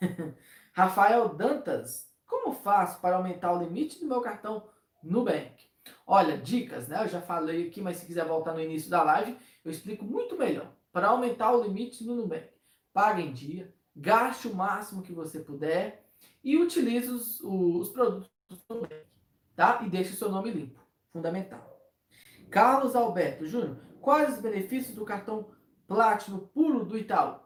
Rafael Dantas, como faço para aumentar o limite do meu cartão Nubank? Olha, dicas, né? Eu já falei aqui, mas se quiser voltar no início da live, eu explico muito melhor. Para aumentar o limite no Nubank, pague em dia, gaste o máximo que você puder e utilize os, os produtos do Nubank, tá? E deixe o seu nome limpo. Fundamental. Carlos Alberto Júnior, quais os benefícios do cartão Platinum puro do Itaú?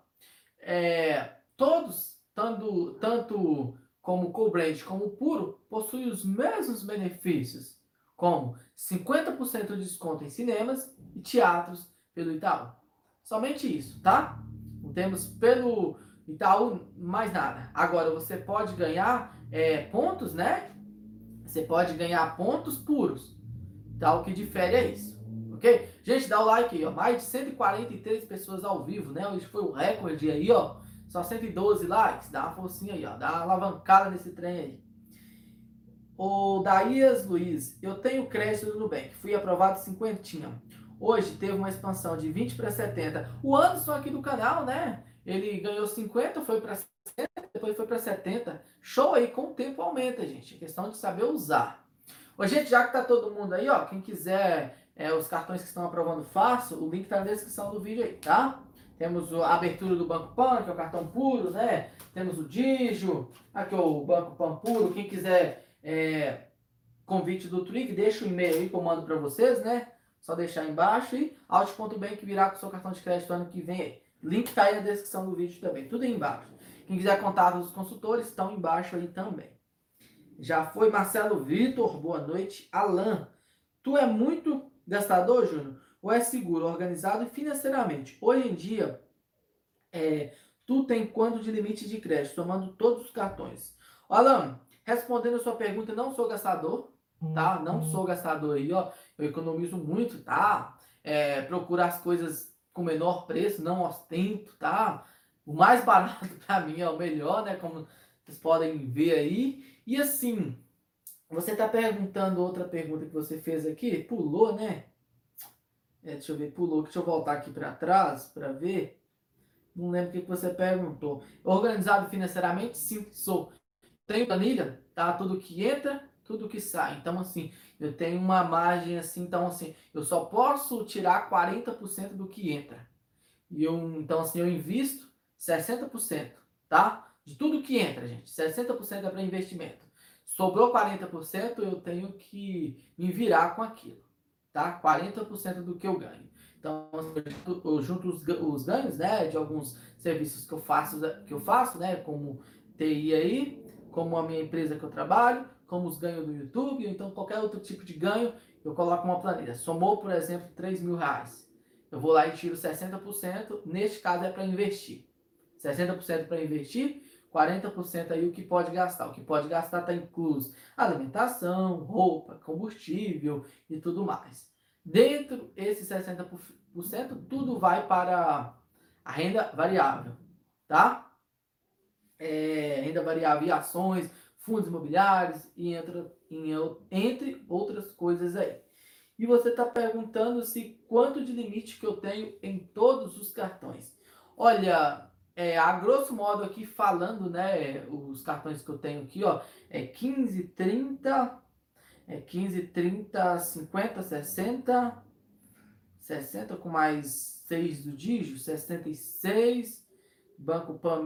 É, todos, tanto, tanto como co-brand como puro, possuem os mesmos benefícios como 50% de desconto em cinemas e teatros pelo Itaú. Somente isso, tá? Não temos pelo Itaú mais nada. Agora você pode ganhar é, pontos, né? Você pode ganhar pontos puros. Tá? O que difere é isso. Ok? Gente, dá o like aí, ó. Mais de 143 pessoas ao vivo, né? Hoje foi o recorde aí, ó. Só 112 likes. Dá uma forcinha aí, ó. Dá uma alavancada nesse trem aí. O Daías Luiz, eu tenho crédito do Nubank, fui aprovado 50. Hoje teve uma expansão de 20 para 70. O Anderson aqui do canal, né? Ele ganhou 50, foi para 70, depois foi para 70. Show aí, com o tempo aumenta, gente. É questão de saber usar. Ô, gente, já que tá todo mundo aí, ó, quem quiser é, os cartões que estão aprovando fácil, o link tá na descrição do vídeo aí, tá? Temos a abertura do Banco Pan, que é o cartão puro, né? Temos o Digio, aqui o Banco Pan puro. Quem quiser é, convite do Twig, deixa o e-mail aí que eu mando para vocês, né? Só deixar embaixo e alt.bank virar com seu cartão de crédito ano que vem aí. Link tá aí na descrição do vídeo também, tudo aí embaixo. Quem quiser contato dos consultores, estão embaixo aí também. Já foi Marcelo Vitor, boa noite. Alan, tu é muito gastador, Júnior? Ou é seguro, organizado financeiramente? Hoje em dia, é, tu tem quanto de limite de crédito, tomando todos os cartões? Alan, Respondendo a sua pergunta, não sou gastador, tá? Não uhum. sou gastador aí, ó. Eu economizo muito, tá? É, procuro as coisas com menor preço, não ostento, tá? O mais barato para mim é o melhor, né? Como vocês podem ver aí. E assim, você tá perguntando outra pergunta que você fez aqui, pulou, né? É, deixa eu ver, pulou. Deixa eu voltar aqui para trás para ver. Não lembro o que você perguntou. Organizado financeiramente? Sim, sou tenho planilha, tá? Tudo que entra, tudo que sai. Então, assim, eu tenho uma margem assim, então, assim, eu só posso tirar 40% do que entra. E eu, então, assim, eu invisto 60%, tá? De tudo que entra, gente. 60% é para investimento. Sobrou 40%, eu tenho que me virar com aquilo, tá? 40% do que eu ganho. Então, eu junto os, os ganhos, né, de alguns serviços que eu faço, que eu faço, né, como TI aí, como a minha empresa que eu trabalho, como os ganhos do YouTube, ou então qualquer outro tipo de ganho, eu coloco uma planilha. Somou, por exemplo, 3 mil reais. Eu vou lá e tiro 60%, neste caso é para investir. 60% para investir, 40% aí o que pode gastar. O que pode gastar está incluso alimentação, roupa, combustível e tudo mais. Dentro esses 60%, tudo vai para a renda variável, tá? É, renda variável e ações, fundos imobiliários e entre, entre outras coisas aí. E você está perguntando se quanto de limite que eu tenho em todos os cartões. Olha, é, a grosso modo aqui falando, né, os cartões que eu tenho aqui, ó, é 15, 30, é 15, 30, 50, 60, 60 com mais 6 do dígito, 66, Banco Pan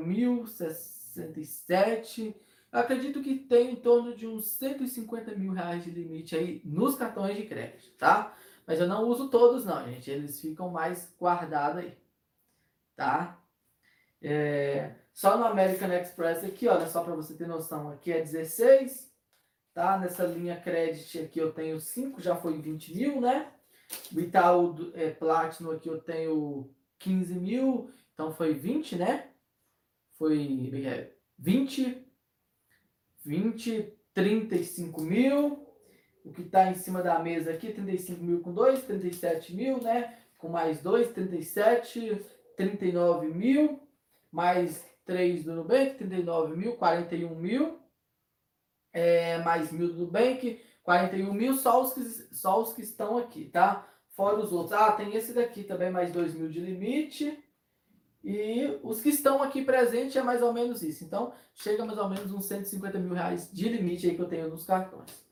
1067. Eu acredito que tem em torno de uns 150 mil reais de limite aí nos cartões de crédito, tá? Mas eu não uso todos não, gente. Eles ficam mais guardados aí, tá? É, só no American Express aqui, olha só para você ter noção, aqui é 16, tá? Nessa linha credit aqui eu tenho 5, já foi 20 mil, né? O Itaú é, Platinum aqui eu tenho 15 mil, então foi 20, né? Foi é, 20, 20, 35 mil. O que está em cima da mesa aqui, 35 mil com 2, 37 mil, né? Com mais 2, 37, 39 mil mais 3 do Nubank, 39 mil, 41 mil, é, mais mil do Nubank, 41 mil, só os, que, só os que estão aqui, tá? Fora os outros. Ah, tem esse daqui também, mais 2 mil de limite. E os que estão aqui presentes é mais ou menos isso. Então, chega mais ou menos uns 150 mil reais de limite aí que eu tenho nos cartões.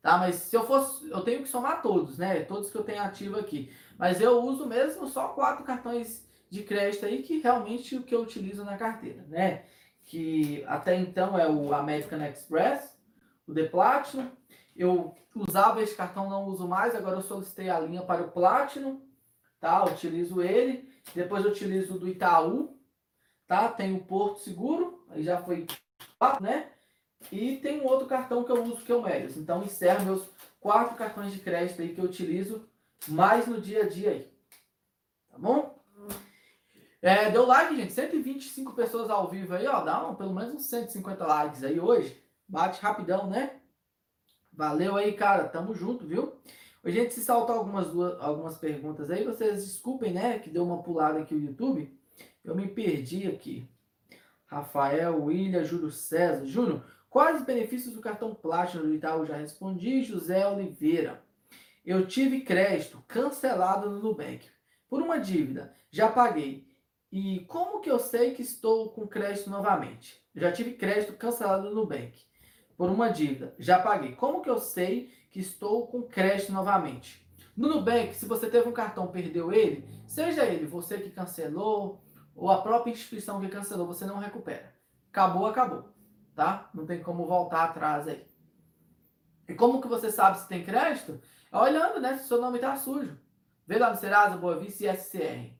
Tá? Mas se eu fosse, eu tenho que somar todos, né? Todos que eu tenho ativo aqui. Mas eu uso mesmo só quatro cartões de crédito aí que realmente o que eu utilizo na carteira, né? Que até então é o American Express, o The Platinum. Eu usava esse cartão, não uso mais, agora eu solicitei a linha para o Platinum, tá? Utilizo ele. Depois eu utilizo o do Itaú, tá? Tem o Porto Seguro, aí já foi, né? E tem um outro cartão que eu uso que é o Melios. Então encerro meus quatro cartões de crédito aí que eu utilizo mais no dia a dia aí. Tá bom? É, deu like, gente. 125 pessoas ao vivo aí, ó. Dá um, pelo menos uns 150 likes aí hoje. Bate rapidão, né? Valeu aí, cara. Tamo junto, viu? A gente se saltou algumas, duas, algumas perguntas aí. Vocês desculpem, né? Que deu uma pulada aqui o YouTube. Eu me perdi aqui. Rafael, William, Júlio César. Júnior, quais os benefícios do cartão Platinum do Itaú? Já respondi. José Oliveira. Eu tive crédito cancelado no Nubank por uma dívida. Já paguei. E como que eu sei que estou com crédito novamente? Já tive crédito cancelado no Nubank por uma dívida, já paguei. Como que eu sei que estou com crédito novamente? No Nubank, se você teve um cartão, perdeu ele, seja ele você que cancelou ou a própria instituição que cancelou, você não recupera. Acabou, acabou, tá? Não tem como voltar atrás aí. E como que você sabe se tem crédito? É olhando, né, se seu nome está sujo. Vê lá no Serasa, Boa Vista e SCR.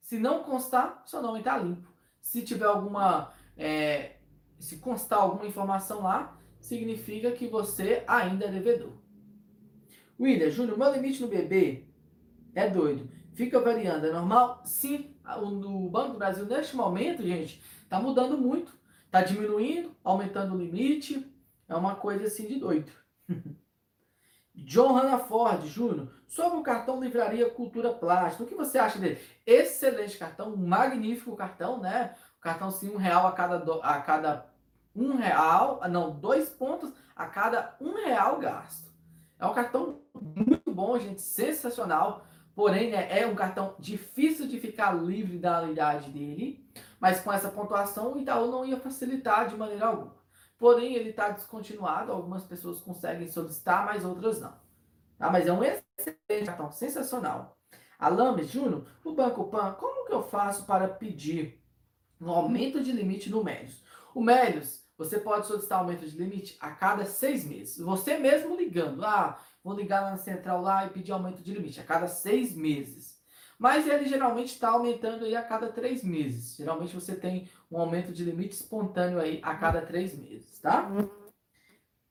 Se não constar, seu nome está limpo. Se tiver alguma. É, se constar alguma informação lá, significa que você ainda é devedor. William, Júnior, meu limite no BB é doido. Fica variando, é normal? Sim, no Banco do Brasil, neste momento, gente, está mudando muito. Está diminuindo, aumentando o limite. É uma coisa assim de doido. John Hanna Ford Júnior, sobre o cartão Livraria Cultura Plástica, o que você acha dele? Excelente cartão, magnífico cartão, né? O cartão sim, um real a cada, do, a cada um real, ah, não, dois pontos a cada um real gasto. É um cartão muito bom, gente, sensacional. Porém, né, é um cartão difícil de ficar livre da anuidade dele, mas com essa pontuação o Itaú não ia facilitar de maneira alguma. Porém, ele está descontinuado. Algumas pessoas conseguem solicitar, mas outras não. Tá? Mas é um excelente cartão, sensacional. Alames Júnior, o Banco Pan, como que eu faço para pedir um aumento de limite no Médios? O Médios, você pode solicitar aumento de limite a cada seis meses. Você mesmo ligando. Ah, vou ligar na central lá e pedir aumento de limite a cada seis meses. Mas ele geralmente está aumentando aí a cada três meses. Geralmente você tem um aumento de limite espontâneo aí a cada três meses, tá?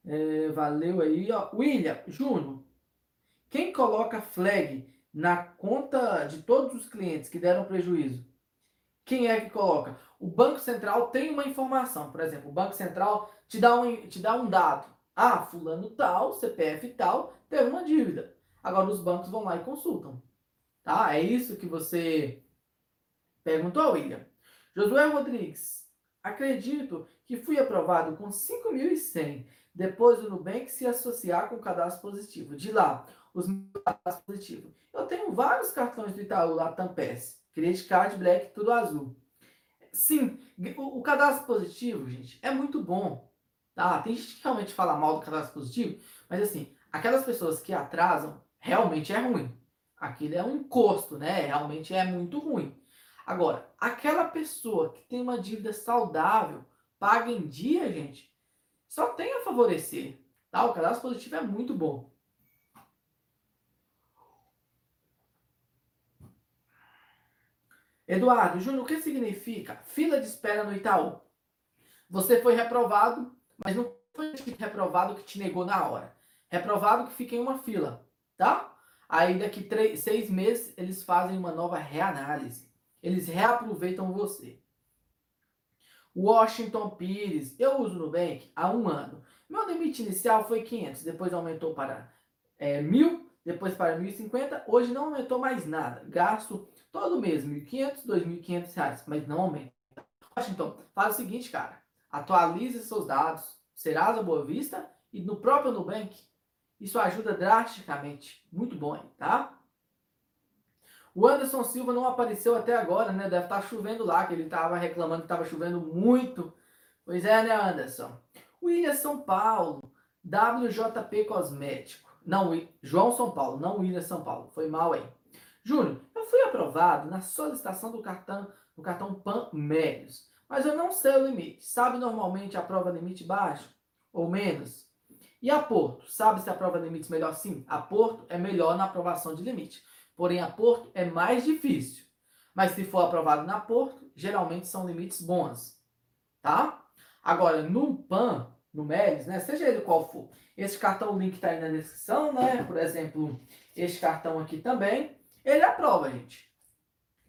É, valeu aí, ó. William, Júnior, quem coloca flag na conta de todos os clientes que deram prejuízo? Quem é que coloca? O Banco Central tem uma informação, por exemplo, o Banco Central te dá um, te dá um dado. Ah, fulano tal, CPF tal, teve uma dívida. Agora os bancos vão lá e consultam. Tá? É isso que você Perguntou William. Josué Rodrigues. Acredito que fui aprovado com 5.100 depois do Nubank se associar com o cadastro positivo. De lá, os meus cadastros positivos. Eu tenho vários cartões do Itaú lá, Tampes. Credit Card Black, tudo azul. Sim, o, o cadastro positivo, gente, é muito bom. Tá? Tem gente que realmente fala mal do cadastro positivo, mas assim, aquelas pessoas que atrasam, realmente é ruim. Aquilo é um encosto, né? Realmente é muito ruim. Agora, aquela pessoa que tem uma dívida saudável, paga em dia, gente, só tem a favorecer. Tá? O cadastro positivo é muito bom. Eduardo, Júnior, o que significa fila de espera no Itaú? Você foi reprovado, mas não foi reprovado que te negou na hora. Reprovado que fica em uma fila, tá? Aí daqui três, seis meses eles fazem uma nova reanálise. Eles reaproveitam você. Washington Pires, eu uso Nubank há um ano. Meu limite inicial foi 500, depois aumentou para é, 1.000, depois para 1.050. Hoje não aumentou mais nada. Gasto todo mês 1.500, 2.500 reais, mas não aumenta. Washington, faz o seguinte, cara. Atualize seus dados, Serasa Boa Vista e no próprio Nubank. Isso ajuda drasticamente. Muito bom, hein, tá? O Anderson Silva não apareceu até agora, né? Deve estar tá chovendo lá, que ele estava reclamando que estava chovendo muito. Pois é, né, Anderson? William São Paulo, WJP Cosmético. Não, João São Paulo, não William São Paulo. Foi mal aí. Júnior, eu fui aprovado na solicitação do cartão, do cartão PAN Médios, mas eu não sei o limite. Sabe normalmente a prova limite baixo ou menos? E a Porto? Sabe se a prova limites melhor? Sim, a Porto é melhor na aprovação de limite. Porém, a Porto é mais difícil. Mas se for aprovado na Porto, geralmente são limites bons. Tá? Agora, no PAN, no MELIS, né? Seja ele qual for. Esse cartão, o link está aí na descrição, né? Por exemplo, este cartão aqui também. Ele aprova, gente.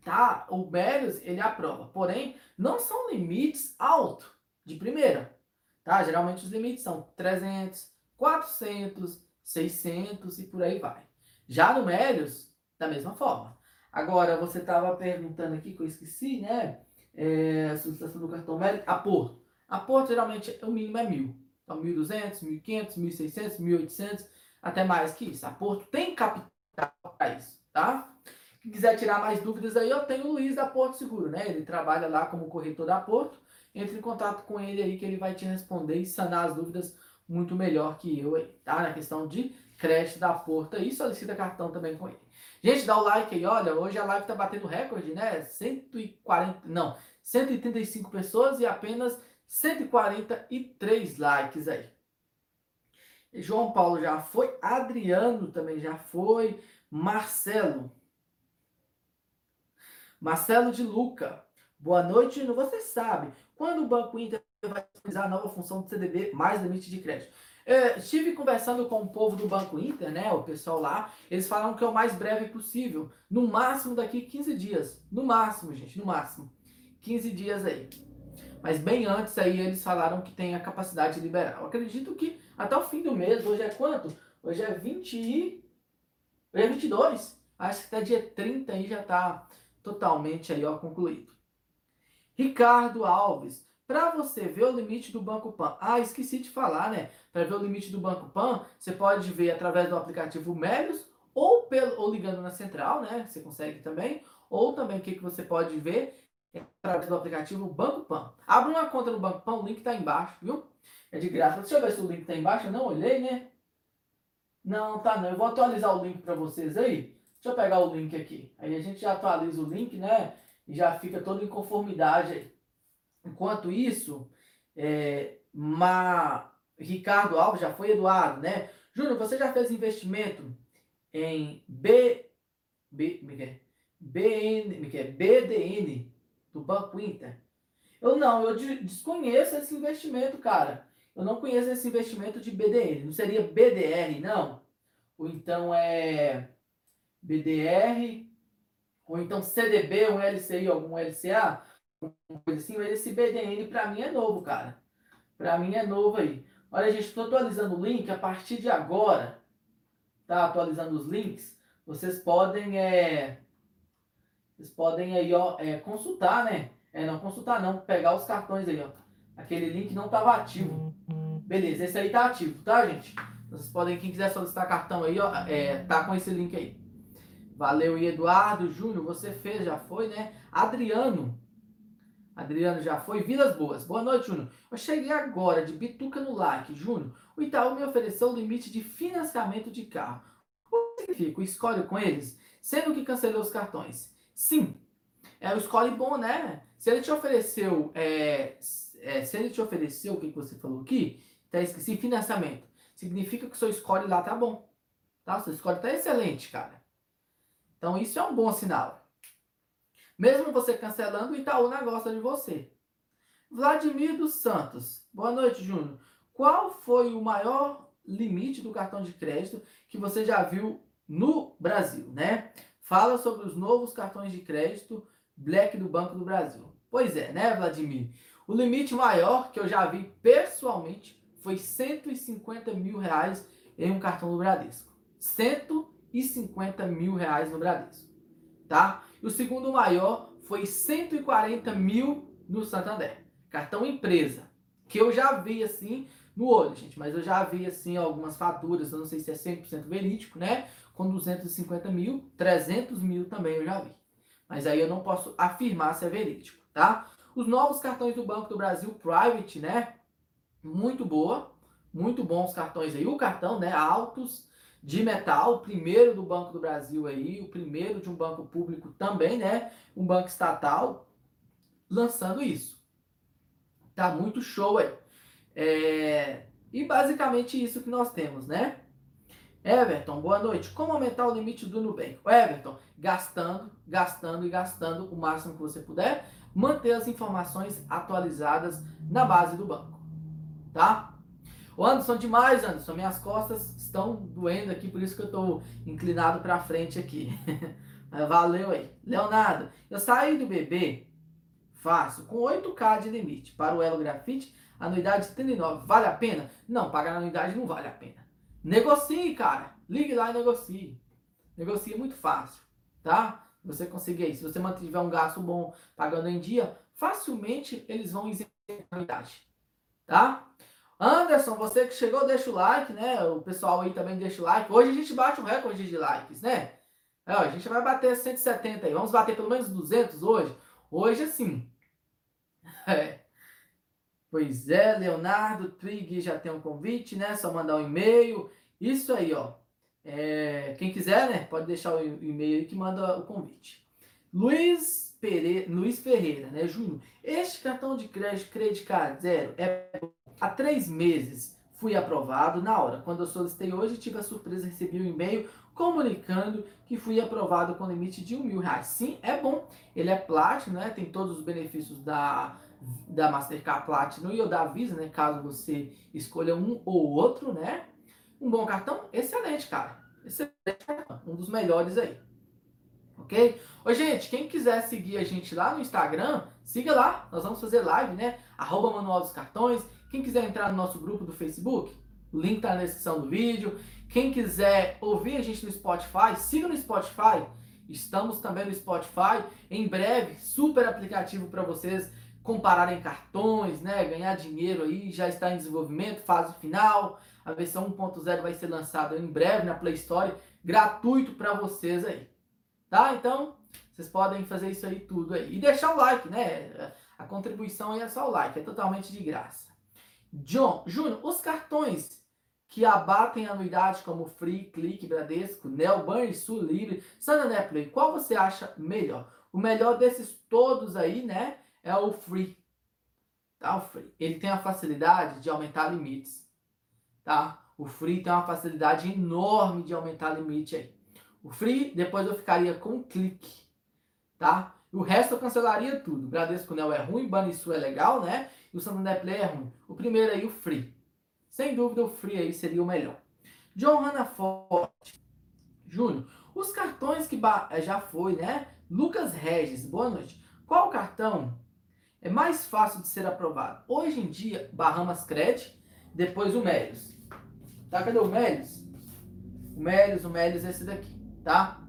Tá? O MELIS, ele aprova. Porém, não são limites altos de primeira. Tá? Geralmente os limites são 300, 400, 600 e por aí vai. Já no Melios, da mesma forma. Agora, você estava perguntando aqui, que eu esqueci, né? É, a solicitação do cartão Porto. A Porto, geralmente, o mínimo é mil. Então, 1.200, 1.500, 1.600, 1.800, até mais que isso. A Porto tem capital para isso, tá? Quem quiser tirar mais dúvidas aí, eu tenho o Luiz da Porto Seguro, né? Ele trabalha lá como corretor da Porto. Entre em contato com ele aí que ele vai te responder e sanar as dúvidas muito melhor que eu aí, tá? Na questão de crédito da Porto aí, solicita cartão também com ele. Gente, dá o like aí, olha, hoje a live tá batendo recorde, né? 140, não, 135 pessoas e apenas 143 likes aí. João Paulo já foi, Adriano também já foi, Marcelo. Marcelo de Luca. Boa noite, você sabe quando o Banco Inter vai utilizar a nova função do CDB mais limite de crédito? É, estive conversando com o povo do Banco Inter, né, o pessoal lá, eles falaram que é o mais breve possível, no máximo daqui 15 dias, no máximo, gente, no máximo, 15 dias aí. Mas bem antes aí eles falaram que tem a capacidade de liberar. Acredito que até o fim do mês, hoje é quanto? Hoje é 20 e... Hoje é 22. Acho que até dia 30 aí já está totalmente aí, ó, concluído. Ricardo Alves, para você ver o limite do Banco Pan. Ah, esqueci de falar, né? Para ver o limite do Banco Pan, você pode ver através do aplicativo Melios ou, pelo, ou ligando na central, né? Você consegue também. Ou também o que, que você pode ver através do aplicativo Banco Pan. Abra uma conta no Banco Pan, o link está embaixo, viu? É de graça. Deixa eu ver se o link está embaixo. Eu não olhei, né? Não, tá não. Eu vou atualizar o link para vocês aí. Deixa eu pegar o link aqui. Aí a gente já atualiza o link, né? E já fica todo em conformidade aí. Enquanto isso, é, Ma... Ricardo Alves já foi Eduardo, né? Júnior, você já fez investimento em B, B, é BN, é BDN do Banco Inter? Eu não, eu desconheço esse investimento, cara. Eu não conheço esse investimento de BDN. Não seria BDR, não? Ou então é BDR, ou então CDB, um LCI, algum LCA? coisa assim, mas esse BDN para mim é novo, cara. Para mim é novo aí. Olha, gente, estou atualizando o link a partir de agora. Tá atualizando os links. Vocês podem é, Vocês podem aí, ó, é, consultar, né? É, não consultar não, pegar os cartões aí, ó. Aquele link não estava ativo. Beleza, esse aí tá ativo, tá, gente? Vocês podem, quem quiser solicitar cartão aí, ó, é, tá com esse link aí. Valeu, Eduardo, Júnior, você fez, já foi, né? Adriano, Adriano já foi. Vidas Boas. Boa noite, Júnior. Eu cheguei agora de bituca no like. Júnior, o Itaú me ofereceu o limite de financiamento de carro. O que significa? O escolhe com eles? Sendo que cancelou os cartões. Sim. É o escolhe bom, né? Se ele te ofereceu. É, é, se ele te ofereceu o que você falou aqui, tá esqueci, financiamento. Significa que o seu score lá tá bom. Tá? O seu score tá excelente, cara. Então isso é um bom sinal. Mesmo você cancelando, o Itaú não gosta de você. Vladimir dos Santos. Boa noite, Júnior. Qual foi o maior limite do cartão de crédito que você já viu no Brasil, né? Fala sobre os novos cartões de crédito Black do Banco do Brasil. Pois é, né, Vladimir? O limite maior que eu já vi pessoalmente foi 150 mil reais em um cartão do Bradesco. 150 mil reais no Bradesco, tá? E o segundo maior foi 140 mil no Santander. Cartão empresa. Que eu já vi assim no olho, gente. Mas eu já vi assim algumas faturas. Eu não sei se é 100% verídico, né? Com 250 mil, 300 mil também eu já vi. Mas aí eu não posso afirmar se é verídico, tá? Os novos cartões do Banco do Brasil Private, né? Muito boa. Muito bons cartões aí. O cartão, né? Altos de metal, primeiro do Banco do Brasil aí, o primeiro de um banco público também, né? Um banco estatal lançando isso. Tá muito show aí. É... E basicamente isso que nós temos, né? Everton, boa noite. Como aumentar o limite do Nubank? Everton, gastando, gastando e gastando o máximo que você puder. Manter as informações atualizadas na base do banco. Tá? O Anderson, demais, Anderson. Minhas costas estão doendo aqui, por isso que eu estou inclinado para frente aqui. Valeu aí. Leonardo, eu saí do bebê fácil com 8K de limite para o Elo Grafite, anuidade 39. Vale a pena? Não, pagar anuidade não vale a pena. Negocie, cara. Ligue lá e negocie. Negocie muito fácil, tá? Você conseguir aí. Se você mantiver um gasto bom pagando em dia, facilmente eles vão isentar a anuidade, tá? Anderson, você que chegou, deixa o like, né? O pessoal aí também deixa o like. Hoje a gente bate um recorde de likes, né? É, a gente vai bater 170 aí. Vamos bater pelo menos 200 hoje? Hoje, sim. É. Pois é, Leonardo Twig já tem um convite, né? Só mandar um e-mail. Isso aí, ó. É, quem quiser, né? Pode deixar o e-mail aí que manda o convite. Luiz, Pereira, Luiz Ferreira, né? Júnior, este cartão de crédito, crédito card zero é Há três meses fui aprovado na hora. Quando eu solicitei hoje, tive a surpresa, recebi um e-mail comunicando que fui aprovado com limite de um mil reais. Sim, é bom. Ele é Platinum, né? Tem todos os benefícios da, da Mastercard Platinum e o da Visa, né? Caso você escolha um ou outro, né? Um bom cartão? Excelente, cara. Excelente. Um dos melhores aí. Ok? Ô, gente, quem quiser seguir a gente lá no Instagram, siga lá. Nós vamos fazer live, né? Arroba Manual dos Cartões. Quem quiser entrar no nosso grupo do Facebook, o link está na descrição do vídeo. Quem quiser ouvir a gente no Spotify, siga no Spotify. Estamos também no Spotify. Em breve, super aplicativo para vocês compararem cartões, né? Ganhar dinheiro aí, já está em desenvolvimento, fase final. A versão 1.0 vai ser lançada em breve na Play Store, gratuito para vocês aí. Tá? Então, vocês podem fazer isso aí tudo aí. E deixar o like, né? A contribuição aí é só o like, é totalmente de graça. John, Júnior, os cartões que abatem anuidade como Free, Click, Bradesco, Nel, Sul, Livre, Santander Play, qual você acha melhor? O melhor desses todos aí, né, é o Free. Tá, o Free. Ele tem a facilidade de aumentar limites, tá? O Free tem uma facilidade enorme de aumentar limite aí. O Free, depois eu ficaria com o Click, tá? O resto eu cancelaria tudo. Bradesco Nel é ruim, Sul é legal, né? E o Santander Play é ruim. O primeiro aí, o Free. Sem dúvida, o Free aí seria o melhor. John Forte Júnior, os cartões que já foi, né? Lucas Regis, boa noite. Qual cartão é mais fácil de ser aprovado? Hoje em dia, Bahamas Credit, depois o Melios. Tá? Cadê o Melios? O Melios, o Melios é esse daqui, tá?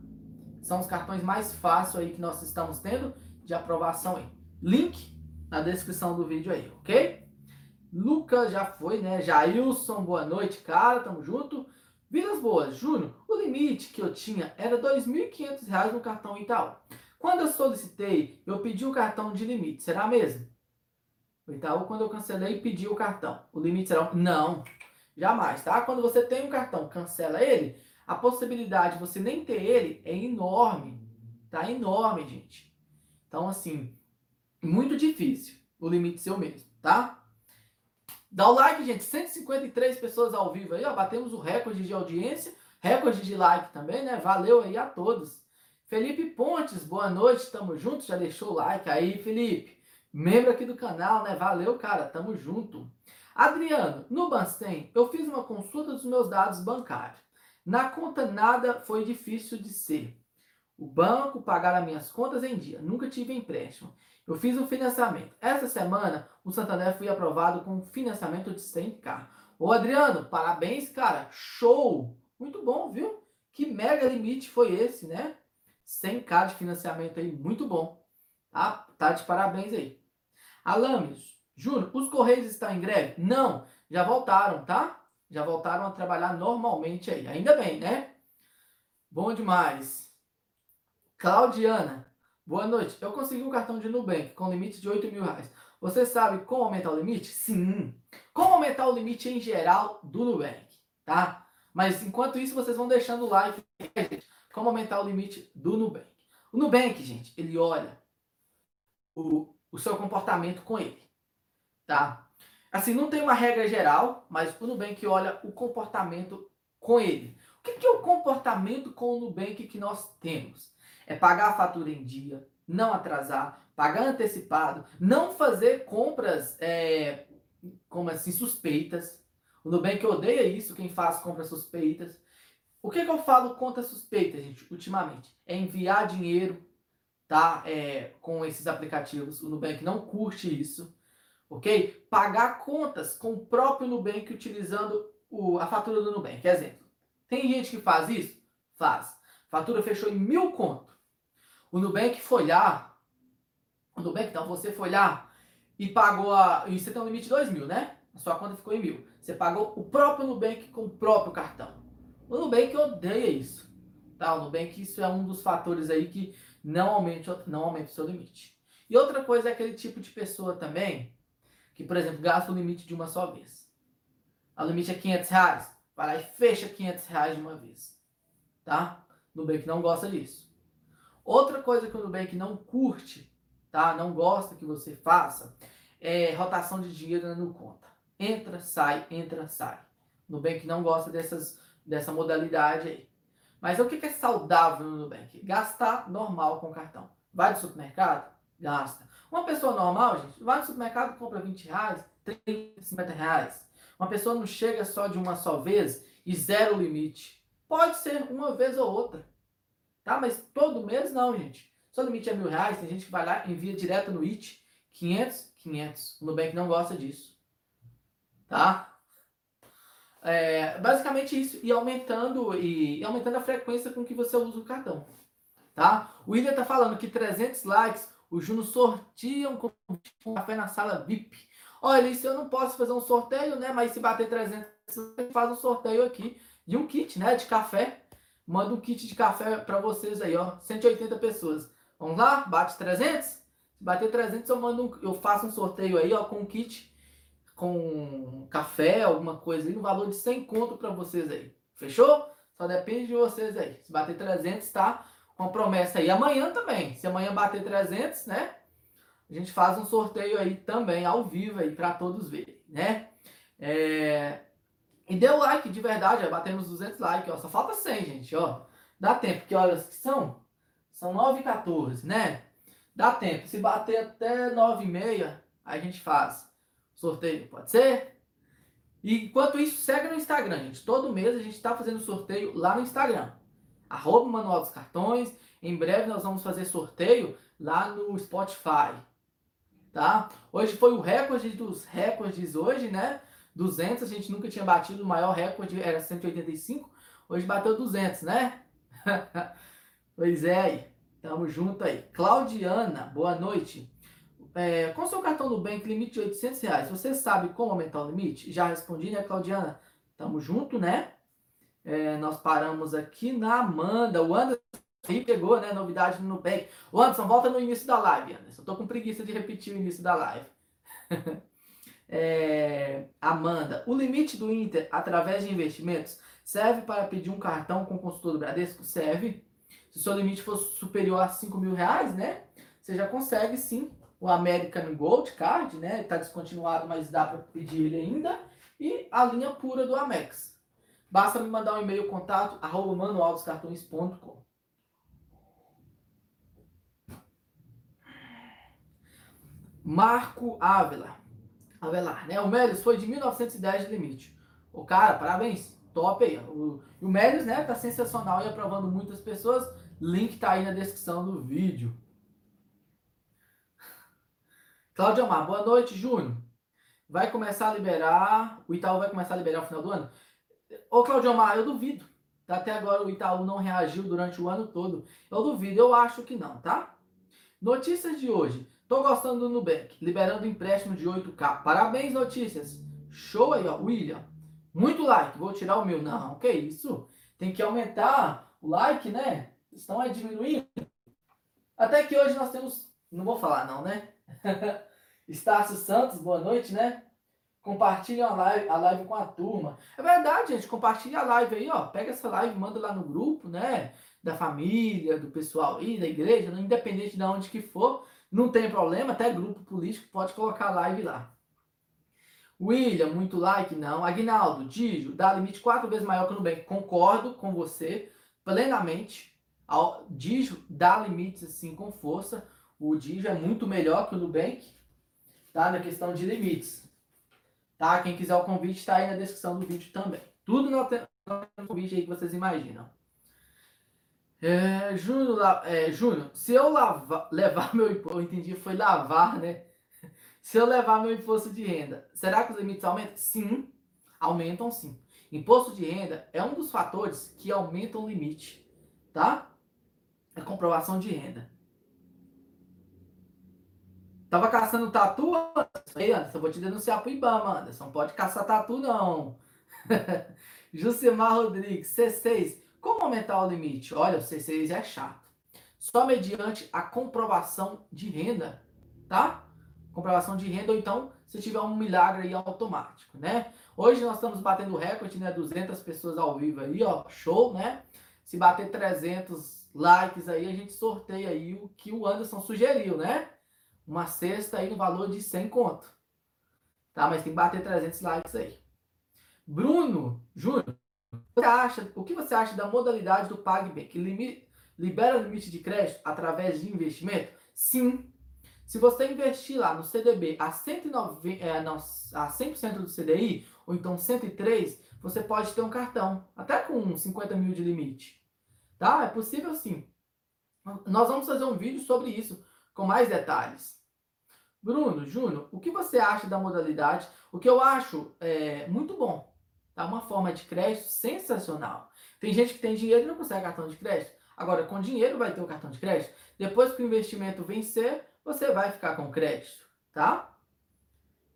São os cartões mais fáceis aí que nós estamos tendo de aprovação aí. Link na descrição do vídeo aí, ok? Lucas já foi, né? Jailson, boa noite, cara, tamo junto. Vilas Boas, Júnior, o limite que eu tinha era R$ 2.500 no cartão Itaú. Quando eu solicitei, eu pedi o cartão de limite, será mesmo? O Itaú, quando eu cancelei, pedi o cartão. O limite será? Não, jamais, tá? Quando você tem um cartão, cancela ele, a possibilidade de você nem ter ele é enorme, tá? Enorme, gente. Então, assim, muito difícil o limite ser o mesmo, tá? Dá o like, gente. 153 pessoas ao vivo aí, ó. Batemos o recorde de audiência, recorde de like também, né? Valeu aí a todos. Felipe Pontes, boa noite, tamo junto. Já deixou o like aí, Felipe. Membro aqui do canal, né? Valeu, cara, tamo junto. Adriano, no Bansten, eu fiz uma consulta dos meus dados bancários. Na conta nada foi difícil de ser. O banco pagar as minhas contas em dia. Nunca tive empréstimo. Eu fiz um financiamento. Essa semana, o Santander foi aprovado com financiamento de 100k. Ô Adriano, parabéns, cara. Show! Muito bom, viu? Que mega limite foi esse, né? 100k de financiamento aí, muito bom. Tá, tá de parabéns aí. Alames, Júnior, os Correios estão em greve? Não, já voltaram, tá? Já voltaram a trabalhar normalmente aí. Ainda bem, né? Bom demais. Claudiana, Boa noite. Eu consegui um cartão de Nubank com limite de 8 mil reais. Você sabe como aumentar o limite? Sim. Como aumentar o limite em geral do Nubank, tá? Mas enquanto isso, vocês vão deixando o like, gente. Como aumentar o limite do Nubank. O Nubank, gente, ele olha o, o seu comportamento com ele, tá? Assim, não tem uma regra geral, mas o Nubank olha o comportamento com ele. O que, que é o comportamento com o Nubank que nós temos? É pagar a fatura em dia, não atrasar, pagar antecipado, não fazer compras é, como assim suspeitas. O Nubank odeia isso, quem faz compras suspeitas. O que, que eu falo contra suspeitas, gente, ultimamente? É enviar dinheiro tá? É, com esses aplicativos. O Nubank não curte isso, ok? Pagar contas com o próprio Nubank utilizando o, a fatura do Nubank. Exemplo. Tem gente que faz isso? Faz. Fatura fechou em mil conto. O Nubank foi lá, o Nubank, então, você foi lá e pagou a. E você tem um limite de 2 mil, né? A sua conta ficou em mil. Você pagou o próprio Nubank com o próprio cartão. O Nubank odeia isso. Tá? O Nubank, isso é um dos fatores aí que não aumenta, não aumenta o seu limite. E outra coisa é aquele tipo de pessoa também que, por exemplo, gasta o limite de uma só vez. O limite é 500 reais. Vai lá e fecha 500 reais de uma vez. Tá? O Nubank não gosta disso. Outra coisa que o Nubank não curte, tá? Não gosta que você faça, é rotação de dinheiro no conta. Entra, sai, entra, sai. O Nubank não gosta dessas, dessa modalidade aí. Mas o que é saudável no Nubank? Gastar normal com cartão. Vai no supermercado? Gasta. Uma pessoa normal, gente, vai no supermercado, compra 20 reais, 30, 50 reais. Uma pessoa não chega só de uma só vez e zero limite. Pode ser uma vez ou outra. Tá? Mas todo mês não, gente. Só limite é mil reais. Tem gente que vai lá envia direto no IT. 500, 500. O Nubank não gosta disso. Tá? É, basicamente isso. E aumentando, e, e, aumentando a frequência com que você usa o cartão. Tá? O William tá falando que 300 likes o Juno sortiam com um café na sala VIP. Olha, isso eu não posso fazer um sorteio, né? Mas se bater 300, você faz um sorteio aqui de um kit, né? De café manda um kit de café para vocês aí, ó. 180 pessoas. Vamos lá? Bate 300? Se bater 300, eu mando um, eu faço um sorteio aí, ó, com um kit com café, alguma coisa aí, no valor de 100 conto para vocês aí. Fechou? Só depende de vocês aí. Se bater 300, tá? Com promessa aí. Amanhã também. Se amanhã bater 300, né? A gente faz um sorteio aí também, ao vivo aí, para todos verem, né? É... E dê o like de verdade, já batemos 200 likes, ó. Só falta 100, gente, ó. Dá tempo, que horas que são? São 9 e 14, né? Dá tempo. Se bater até 9 e meia, a gente faz sorteio, pode ser? E enquanto isso, segue no Instagram, gente. Todo mês a gente está fazendo sorteio lá no Instagram. Arroba Manual dos Cartões. Em breve nós vamos fazer sorteio lá no Spotify. Tá? Hoje foi o recorde dos recordes hoje, né? 200, a gente nunca tinha batido, o maior recorde era 185, hoje bateu 200, né? Pois é, aí. Tamo junto aí. Claudiana, boa noite. É, com seu cartão do Bank, limite de 800 reais, você sabe como aumentar o limite? Já respondi, né, Claudiana? Tamo junto, né? É, nós paramos aqui na Amanda. O Anderson pegou, né? Novidade no Nubank. O Anderson, volta no início da live, Anderson. Tô com preguiça de repetir o início da live. é, Amanda, o limite do Inter através de investimentos serve para pedir um cartão com consultor do Bradesco? Serve. Se o seu limite for superior a 5 mil reais, né? Você já consegue sim o American Gold Card, né? Está descontinuado, mas dá para pedir ele ainda. E a linha pura do Amex. Basta me mandar um e-mail contato arroba manualdoscartões.com. Marco Ávila. Avelar, né? O Melios foi de 1910 de limite. O cara, parabéns. Top aí. O, o né, tá sensacional e aprovando muitas pessoas. Link tá aí na descrição do vídeo. Cláudio Amar, boa noite, Júnior. Vai começar a liberar, o Itaú vai começar a liberar no final do ano? Ô, Claudio Amar, eu duvido. Até agora o Itaú não reagiu durante o ano todo. Eu duvido, eu acho que não, tá? Notícias de hoje. Tô gostando do Nubank, liberando empréstimo de 8K. Parabéns, notícias. Show aí, ó. William. Muito like. Vou tirar o meu. Não, que isso? Tem que aumentar o like, né? Estão aí diminuindo. Até que hoje nós temos. Não vou falar, não, né? Estácio Santos, boa noite, né? Compartilha a live, a live com a turma. É verdade, gente. Compartilha a live aí, ó. Pega essa live, manda lá no grupo, né? Da família, do pessoal aí, da igreja, né? independente de onde que for. Não tem problema, até grupo político pode colocar live lá. William, muito like, não. Aguinaldo, Digio, dá limite quatro vezes maior que o Nubank. Concordo com você plenamente. Digio dá limites assim com força. O Digio é muito melhor que o Nubank, tá? Na questão de limites. Tá? Quem quiser o convite está aí na descrição do vídeo também. Tudo no convite aí que vocês imaginam. É, Júnior, é, Júnior, se eu lavar, levar meu imposto, eu entendi, foi lavar, né? Se eu levar meu imposto de renda, será que os limites aumentam? Sim, aumentam sim. Imposto de renda é um dos fatores que aumentam o limite, tá? É comprovação de renda. Tava caçando tatu, Ei, Anderson, vou te denunciar pro Ibama, Anderson. Pode caçar tatu, não. Jucimar Rodrigues, C6. Como aumentar o limite? Olha, o C6 é chato. Só mediante a comprovação de renda, tá? Comprovação de renda, ou então, se tiver um milagre aí automático, né? Hoje nós estamos batendo recorde, né? 200 pessoas ao vivo aí, ó. Show, né? Se bater 300 likes aí, a gente sorteia aí o que o Anderson sugeriu, né? uma cesta aí no valor de 100 conto. Tá? Mas tem que bater 300 likes aí. Bruno Júnior, o que você acha da modalidade do PagBank? Que libera limite de crédito através de investimento? Sim. Se você investir lá no CDB a, 190, é, não, a 100% do CDI, ou então 103, você pode ter um cartão, até com 50 mil de limite. Tá? É possível sim. Nós vamos fazer um vídeo sobre isso, com mais detalhes. Bruno, Júnior, o que você acha da modalidade? O que eu acho é muito bom. Tá uma forma de crédito sensacional. Tem gente que tem dinheiro e não consegue cartão de crédito. Agora, com dinheiro vai ter o cartão de crédito. Depois que o investimento vencer, você vai ficar com crédito, tá?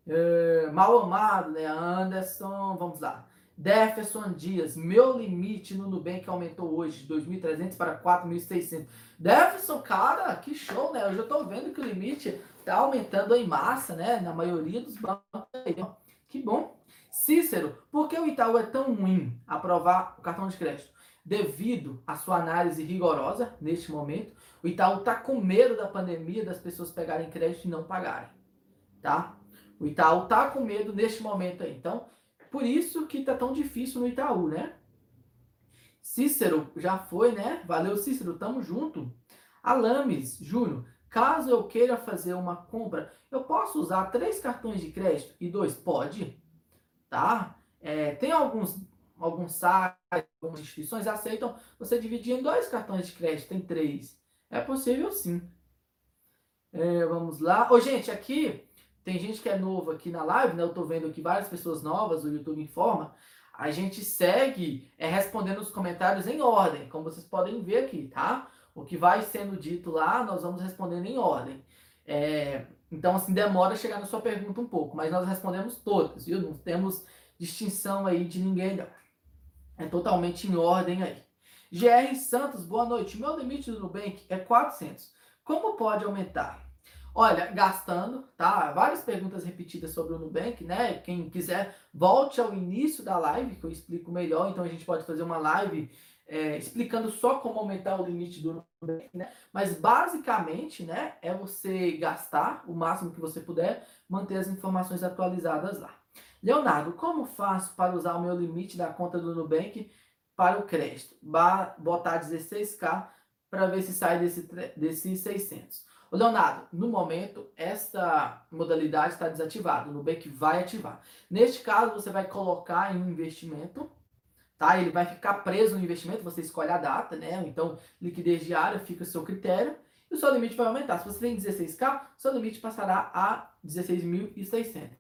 É, mal amado, né? Anderson, vamos lá. Jefferson Dias, meu limite no Nubank aumentou hoje de 2.300 para 4.600. Jefferson, cara, que show, né? Eu já estou vendo que o limite está aumentando em massa, né? Na maioria dos bancos. Que bom. Cícero, por que o Itaú é tão ruim aprovar o cartão de crédito? Devido à sua análise rigorosa neste momento, o Itaú está com medo da pandemia das pessoas pegarem crédito e não pagarem, tá? O Itaú está com medo neste momento aí. Então, por isso que tá tão difícil no Itaú, né? Cícero já foi, né? Valeu, Cícero, tamo junto. Alames, Júnior, caso eu queira fazer uma compra, eu posso usar três cartões de crédito e dois? Pode, tá? É, tem alguns, alguns sites, algumas instituições aceitam você dividir em dois cartões de crédito, tem três. É possível sim. É, vamos lá. Ô, gente, aqui tem gente que é novo aqui na live, né? Eu tô vendo aqui várias pessoas novas, o YouTube informa. A gente segue é, respondendo os comentários em ordem, como vocês podem ver aqui, tá? O que vai sendo dito lá, nós vamos respondendo em ordem. É, então, assim, demora chegar na sua pergunta um pouco, mas nós respondemos todas, viu? Não temos distinção aí de ninguém, não. É totalmente em ordem aí. GR Santos, boa noite. Meu limite do Nubank é 400. Como pode aumentar? Olha, gastando, tá? Várias perguntas repetidas sobre o Nubank, né? Quem quiser, volte ao início da live, que eu explico melhor. Então, a gente pode fazer uma live é, explicando só como aumentar o limite do Né? Mas, basicamente, né? É você gastar o máximo que você puder, manter as informações atualizadas lá. Leonardo, como faço para usar o meu limite da conta do Nubank para o crédito? botar 16k para ver se sai desse, desse 600. O Leonardo, no momento, essa modalidade está desativada. O Nubank vai ativar. Neste caso, você vai colocar em um investimento, tá? Ele vai ficar preso no investimento, você escolhe a data, né? Então, liquidez diária fica a seu critério. E o seu limite vai aumentar. Se você tem 16k, seu limite passará a 16.600.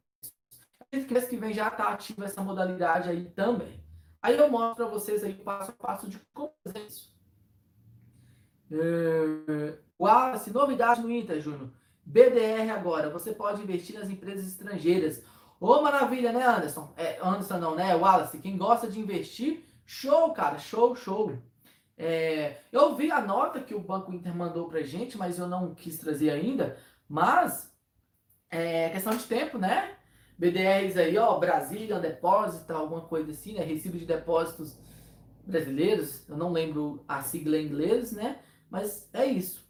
Acredito que mês que vem já está ativa essa modalidade aí também. Aí eu mostro para vocês aí passo a passo de como fazer isso. É... Wallace, novidade no Inter, Júnior. BDR agora, você pode investir nas empresas estrangeiras. Ô, maravilha, né, Anderson? É, Anderson não, né? Wallace, quem gosta de investir, show, cara, show, show. É, eu vi a nota que o Banco Inter mandou pra gente, mas eu não quis trazer ainda. Mas é questão de tempo, né? BDRs aí, ó, Brasília, depósito, alguma coisa assim, né? Recibo de depósitos brasileiros, eu não lembro a sigla em inglês, né? Mas é isso.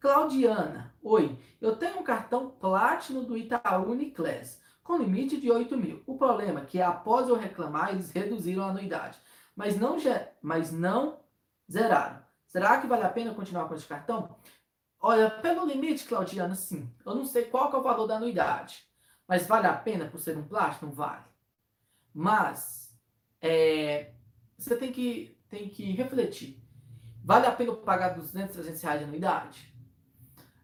Claudiana, oi, eu tenho um cartão Platinum do Itaú Uniclass, com limite de 8 mil. O problema é que após eu reclamar, eles reduziram a anuidade, mas não, mas não zeraram. Será que vale a pena continuar com esse cartão? Olha, pelo limite, Claudiana, sim. Eu não sei qual é o valor da anuidade. Mas vale a pena por ser um plástico? Não vale. Mas é, você tem que, tem que refletir. Vale a pena pagar 200, 300 reais de anuidade?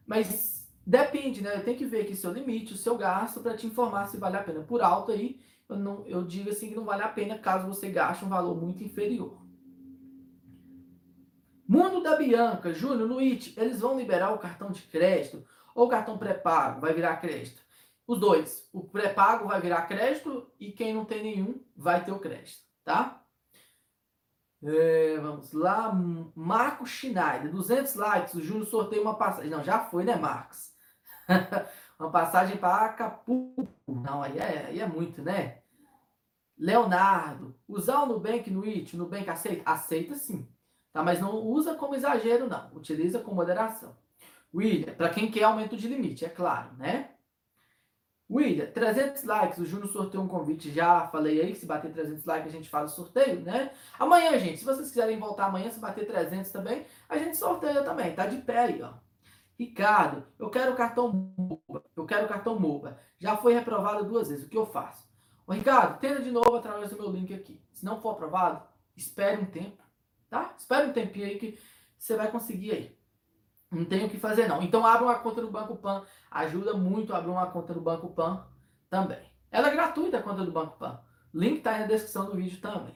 Mas depende, né? Eu tenho que ver aqui seu limite, o seu gasto, para te informar se vale a pena. Por alto aí, eu, não, eu digo assim que não vale a pena caso você gaste um valor muito inferior. Mundo da Bianca, Júnior, no IT, eles vão liberar o cartão de crédito ou o cartão pré-pago vai virar crédito? Os dois. O pré-pago vai virar crédito e quem não tem nenhum vai ter o crédito, tá? É, vamos lá. Marco Schneider, 200 likes. O Júnior sorteia uma passagem. Não, já foi, né, Marcos? uma passagem para Acapulco. Não, aí é, aí é muito, né? Leonardo, usar o Nubank no IT, o Nubank aceita? Aceita sim. Tá? Mas não usa como exagero, não. Utiliza com moderação. William, para quem quer aumento de limite, é claro, né? William, 300 likes, o Júnior sorteou um convite, já falei aí que se bater 300 likes a gente faz o sorteio, né? Amanhã, gente, se vocês quiserem voltar amanhã, se bater 300 também, a gente sorteia também, tá de pé aí, ó. Ricardo, eu quero o cartão MOBA, eu quero o cartão MOBA. Já foi reprovado duas vezes, o que eu faço? Ô, Ricardo, tenta de novo através do meu link aqui. Se não for aprovado, espere um tempo, tá? Espere um tempinho aí que você vai conseguir aí. Não tem o que fazer, não. Então, abra uma conta no Banco Pan. Ajuda muito a abrir uma conta no Banco Pan também. Ela é gratuita, a conta do Banco Pan. Link está aí na descrição do vídeo também.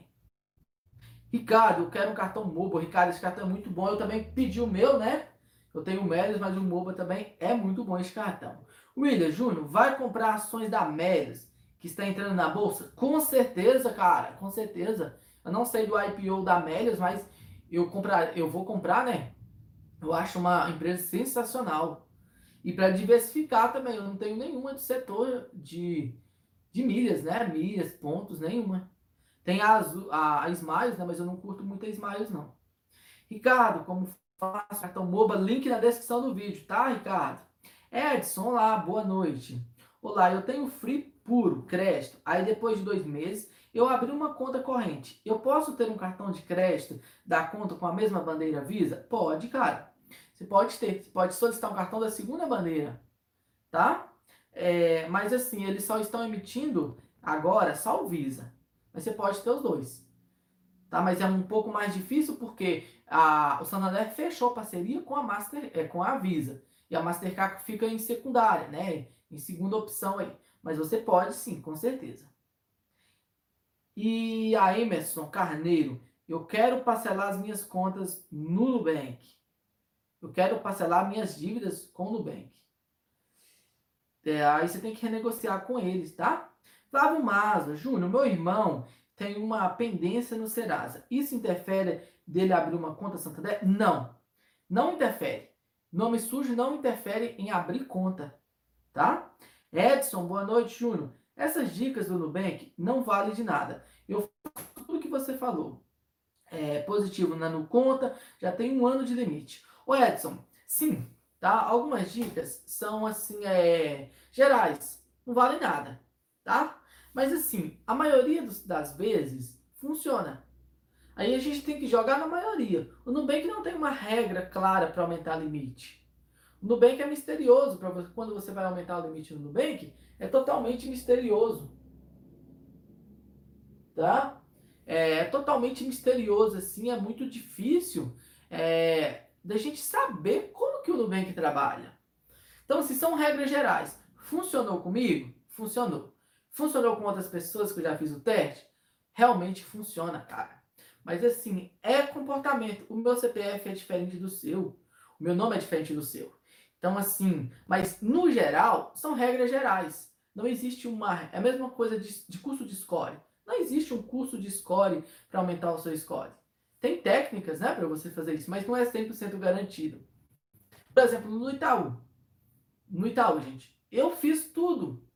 Ricardo, eu quero um cartão MOBA. Ricardo, esse cartão é muito bom. Eu também pedi o meu, né? Eu tenho o Melis, mas o MOBA também é muito bom esse cartão. William Júnior, vai comprar ações da Melis, que está entrando na bolsa? Com certeza, cara. Com certeza. Eu não sei do IPO da Melis, mas eu, comprar, eu vou comprar, né? Eu acho uma empresa sensacional. E para diversificar também, eu não tenho nenhuma de setor de, de milhas, né? Milhas, pontos, nenhuma. Tem a, a, a Smiles, né? Mas eu não curto muito a Smiles, não. Ricardo, como faço cartão MOBA? Link na descrição do vídeo, tá, Ricardo? Edson, olá, boa noite. Olá, eu tenho Free Puro, crédito. Aí depois de dois meses, eu abri uma conta corrente. Eu posso ter um cartão de crédito da conta com a mesma bandeira Visa? Pode, cara. Você pode ter, você pode solicitar um cartão da segunda bandeira, tá? É, mas assim, eles só estão emitindo agora só o Visa. Mas você pode ter os dois. Tá? Mas é um pouco mais difícil porque a, o Santander fechou parceria com a, Master, é, com a Visa. E a Mastercard fica em secundária, né? Em segunda opção aí. Mas você pode sim, com certeza. E a Emerson Carneiro, eu quero parcelar as minhas contas no Nubank. Eu quero parcelar minhas dívidas com o Nubank. É, aí você tem que renegociar com eles, tá? Flávio Maza, Júnior, meu irmão tem uma pendência no Serasa. Isso interfere dele abrir uma conta Santander? Não. Não interfere. Nome sujo não interfere em abrir conta, tá? Edson, boa noite, Júnior. Essas dicas do Nubank não valem de nada. Eu tudo que você falou. É, positivo na conta, já tem um ano de limite. Ô Edson, sim, tá? Algumas dicas são assim, é, gerais, não valem nada, tá? Mas assim, a maioria dos, das vezes funciona. Aí a gente tem que jogar na maioria. O Nubank não tem uma regra clara para aumentar o limite. O Nubank é misterioso. Pra quando você vai aumentar o limite no Nubank, é totalmente misterioso. Tá? É, é totalmente misterioso, assim, é muito difícil é, da gente saber como que o Nubank trabalha. Então, se assim, são regras gerais. Funcionou comigo? Funcionou. Funcionou com outras pessoas que eu já fiz o teste? Realmente funciona, cara. Mas assim, é comportamento. O meu CPF é diferente do seu. O meu nome é diferente do seu. Então, assim, mas no geral, são regras gerais. Não existe uma. É a mesma coisa de, de curso de score. Não existe um curso de score para aumentar o seu score. Tem técnicas, né, para você fazer isso, mas não é 100% garantido. Por exemplo, no Itaú. No Itaú, gente, eu fiz tudo.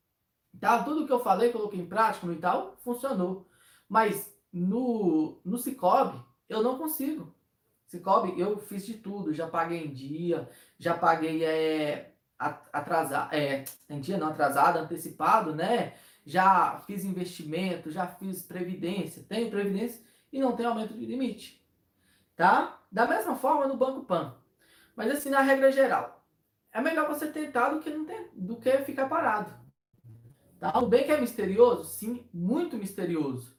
Tá? Tudo que eu falei, coloquei em prática no Itaú, funcionou. Mas no, no Cicobi, eu não consigo. Cicobi, eu fiz de tudo. Já paguei em dia, já paguei é, atrasado, é, em dia não atrasado, antecipado, né? Já fiz investimento, já fiz previdência, tenho previdência e não tem aumento de limite. Tá? Da mesma forma no Banco Pan. Mas assim, na regra geral, é melhor você tentar do que, não ter, do que ficar parado. Tá? O bem que é misterioso? Sim, muito misterioso.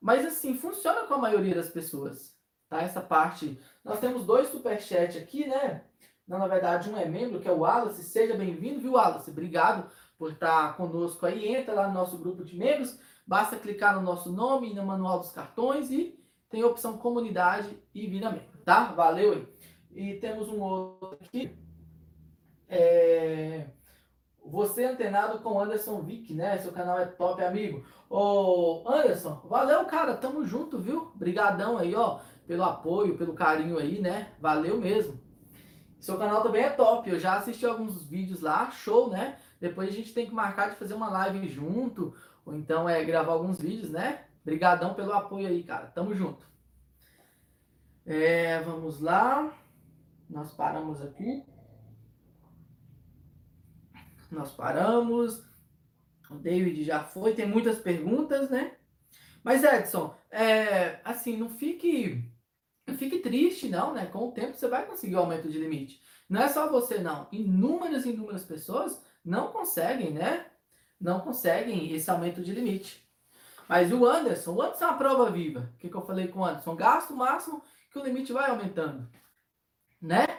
Mas assim, funciona com a maioria das pessoas. Tá? Essa parte. Nós temos dois superchats aqui, né? Não, na verdade, um é membro, que é o Wallace. Seja bem-vindo, viu, Wallace? Obrigado por estar conosco aí. Entra lá no nosso grupo de membros. Basta clicar no nosso nome, no manual dos cartões e tem a opção comunidade e vira membro, tá? Valeu aí. E temos um outro aqui. É... Você antenado com Anderson Vick, né? Seu canal é top, amigo. Ô, Anderson, valeu, cara. Tamo junto, viu? Brigadão aí, ó, pelo apoio, pelo carinho aí, né? Valeu mesmo. Seu canal também é top. Eu já assisti alguns vídeos lá, show, né? Depois a gente tem que marcar de fazer uma live junto, ou então é gravar alguns vídeos, né? Brigadão pelo apoio aí, cara. Tamo junto. É, vamos lá. Nós paramos aqui. Nós paramos. O David já foi, tem muitas perguntas, né? Mas Edson, é, assim, não fique, não fique triste, não, né? Com o tempo você vai conseguir o aumento de limite. Não é só você, não. Inúmeras e inúmeras pessoas não conseguem, né? Não conseguem esse aumento de limite. Mas o Anderson, o Anderson é uma prova viva. O que, que eu falei com o Anderson? Gasto máximo que o limite vai aumentando, né?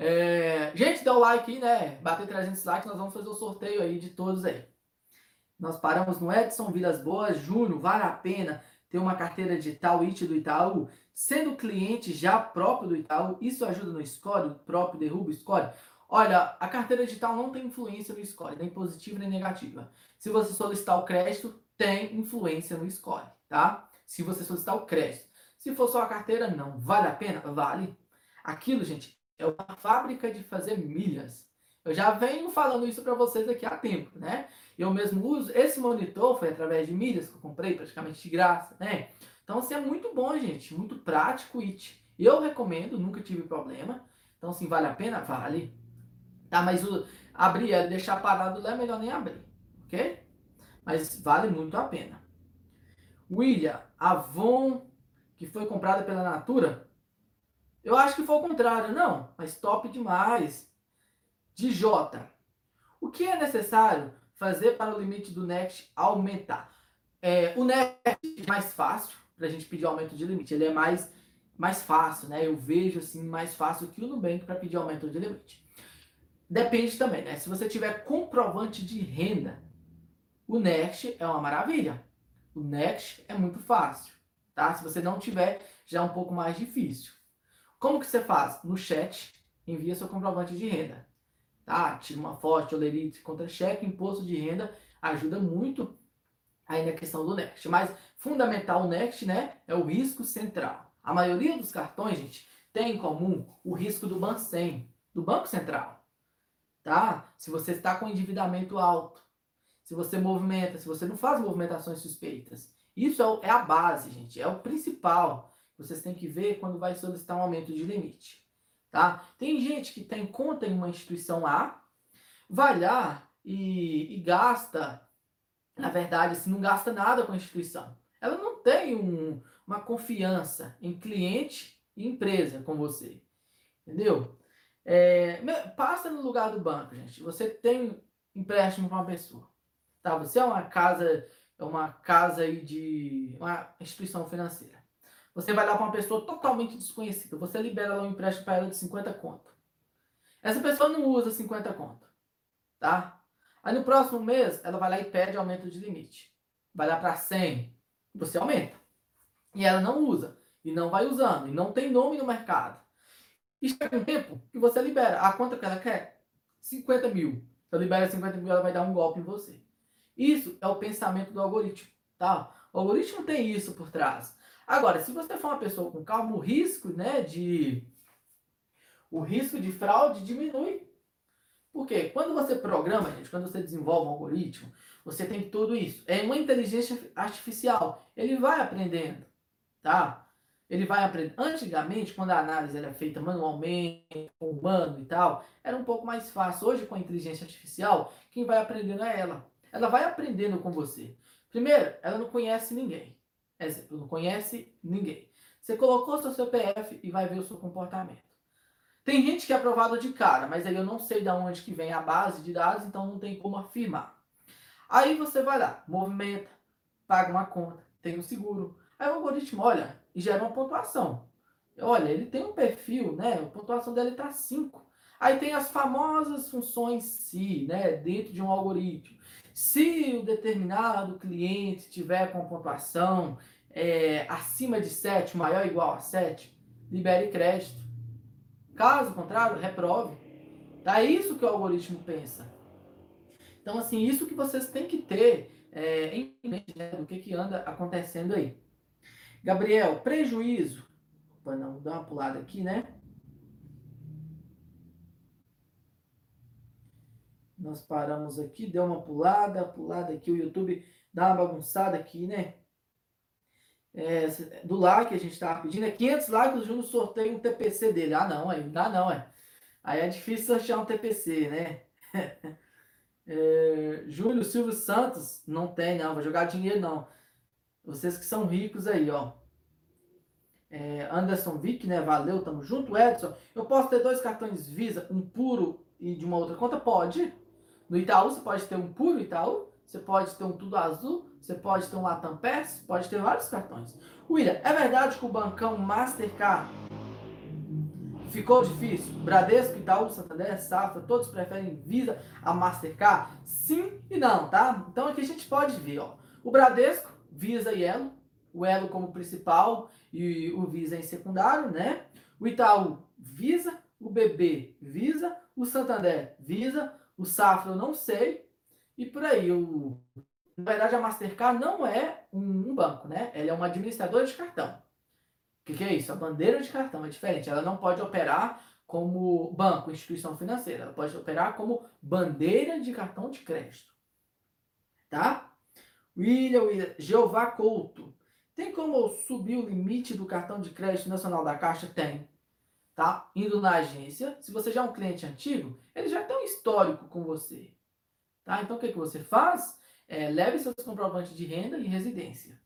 É, gente, dá o like aí, né? Bater 300 likes, nós vamos fazer o sorteio aí de todos aí. Nós paramos no Edson Vilas Boas, Júnior, vale a pena ter uma carteira digital IT do Itaú, sendo cliente já próprio do Itaú, isso ajuda no score, o próprio derruba o score. Olha, a carteira digital não tem influência no score, nem positiva nem negativa. Se você solicitar o crédito, tem influência no score, tá? Se você solicitar o crédito. Se for só a carteira, não. Vale a pena? Vale. Aquilo, gente, é uma fábrica de fazer milhas. Eu já venho falando isso para vocês aqui há tempo, né? Eu mesmo uso. Esse monitor foi através de milhas que eu comprei, praticamente de graça, né? Então, assim, é muito bom, gente. Muito prático it. Eu recomendo, nunca tive problema. Então, assim, vale a pena? Vale. Tá, mas o, abrir e deixar parado lá é melhor nem abrir, ok? Mas vale muito a pena. William, Avon, que foi comprada pela Natura, eu acho que foi o contrário, não, mas top demais. De J. O que é necessário fazer para o limite do Next aumentar? É, o Next é mais fácil para a gente pedir aumento de limite. Ele é mais, mais fácil, né? Eu vejo assim mais fácil que o Nubank para pedir aumento de limite. Depende também, né? Se você tiver comprovante de renda, o Next é uma maravilha. O Next é muito fácil, tá? Se você não tiver, já é um pouco mais difícil. Como que você faz? No chat, envia seu comprovante de renda. Tá? Tira uma foto, olerite, contra-cheque, imposto de renda, ajuda muito aí na questão do Next. Mas fundamental o Next, né, é o risco central. A maioria dos cartões, gente, tem em comum o risco do Bancem, do Banco Central. Tá? Se você está com endividamento alto, se você movimenta, se você não faz movimentações suspeitas. Isso é, é a base, gente, é o principal. Vocês têm que ver quando vai solicitar um aumento de limite. Tá? Tem gente que tem conta em uma instituição A, vai lá e, e gasta, na verdade, assim, não gasta nada com a instituição. Ela não tem um, uma confiança em cliente e empresa com você. Entendeu? É, passa no lugar do banco, gente. Você tem empréstimo para uma pessoa. Tá? Você é uma casa, é uma casa aí de uma instituição financeira. Você vai dar para uma pessoa totalmente desconhecida. Você libera lá um empréstimo para ela de 50 conto. Essa pessoa não usa 50 conto. Tá? Aí no próximo mês, ela vai lá e pede aumento de limite. Vai lá para 100. Você aumenta. E ela não usa. E não vai usando. E não tem nome no mercado. E chega um tempo que você libera. A quanto que ela quer? 50 mil. Você libera 50 mil, ela vai dar um golpe em você. Isso é o pensamento do algoritmo. Tá? O algoritmo tem isso por trás. Agora, se você for uma pessoa com calma, o risco, né, de o risco de fraude diminui. Por quê? Quando você programa, gente, quando você desenvolve um algoritmo, você tem tudo isso. É uma inteligência artificial. Ele vai aprendendo, tá? Ele vai aprender. Antigamente, quando a análise era feita manualmente, humano e tal, era um pouco mais fácil. Hoje, com a inteligência artificial, quem vai aprendendo é ela. Ela vai aprendendo com você. Primeiro, ela não conhece ninguém. Exemplo, não conhece ninguém. Você colocou seu CPF e vai ver o seu comportamento. Tem gente que é aprovado de cara, mas aí eu não sei de onde que vem a base de dados, então não tem como afirmar. Aí você vai lá, movimenta, paga uma conta, tem um seguro. Aí o algoritmo olha e gera uma pontuação. Olha, ele tem um perfil, né? A pontuação dele está 5. Aí tem as famosas funções se, né? Dentro de um algoritmo. Se o determinado cliente tiver com pontuação é, acima de 7, maior ou igual a 7, libere crédito. Caso contrário, reprove. Tá? É isso que o algoritmo pensa. Então, assim, isso que vocês têm que ter é, em mente né, do que, que anda acontecendo aí. Gabriel, prejuízo. Opa, não, vou dar uma pulada aqui, né? Nós paramos aqui, deu uma pulada, pulada aqui, o YouTube dá uma bagunçada aqui, né? É, do like a gente estava pedindo, é 500 likes, o Júnior sorteia um TPC dele. Ah, não, aí não dá não, é. Aí é difícil sortear um TPC, né? é, Júlio Silvio Santos, não tem não, vou jogar dinheiro não. Vocês que são ricos aí, ó. É, Anderson Vick, né? Valeu, tamo junto. Edson, eu posso ter dois cartões Visa, um puro e de uma outra conta? Pode. No Itaú você pode ter um puro Itaú, você pode ter um tudo azul, você pode ter um Latam Pass, pode ter vários cartões. William, é verdade que o bancão Mastercard ficou difícil? Bradesco, Itaú, Santander, Safra, todos preferem Visa a Mastercard? Sim e não, tá? Então aqui a gente pode ver, ó. O Bradesco, Visa e Elo, o Elo como principal e o Visa em secundário, né? O Itaú, Visa, o BB, Visa, o Santander, Visa, o Safra eu não sei. E por aí, o... na verdade a Mastercard não é um, banco, né? Ela é uma administradora de cartão. O que, que é isso? A bandeira de cartão é diferente. Ela não pode operar como banco, instituição financeira. Ela pode operar como bandeira de cartão de crédito. Tá? William, William Jeová Couto. Tem como subir o limite do cartão de crédito nacional da Caixa? Tem tá? Indo na agência, se você já é um cliente antigo, ele já tem um histórico com você, tá? Então o que, que você faz? É, leve seus comprovantes de renda e residência.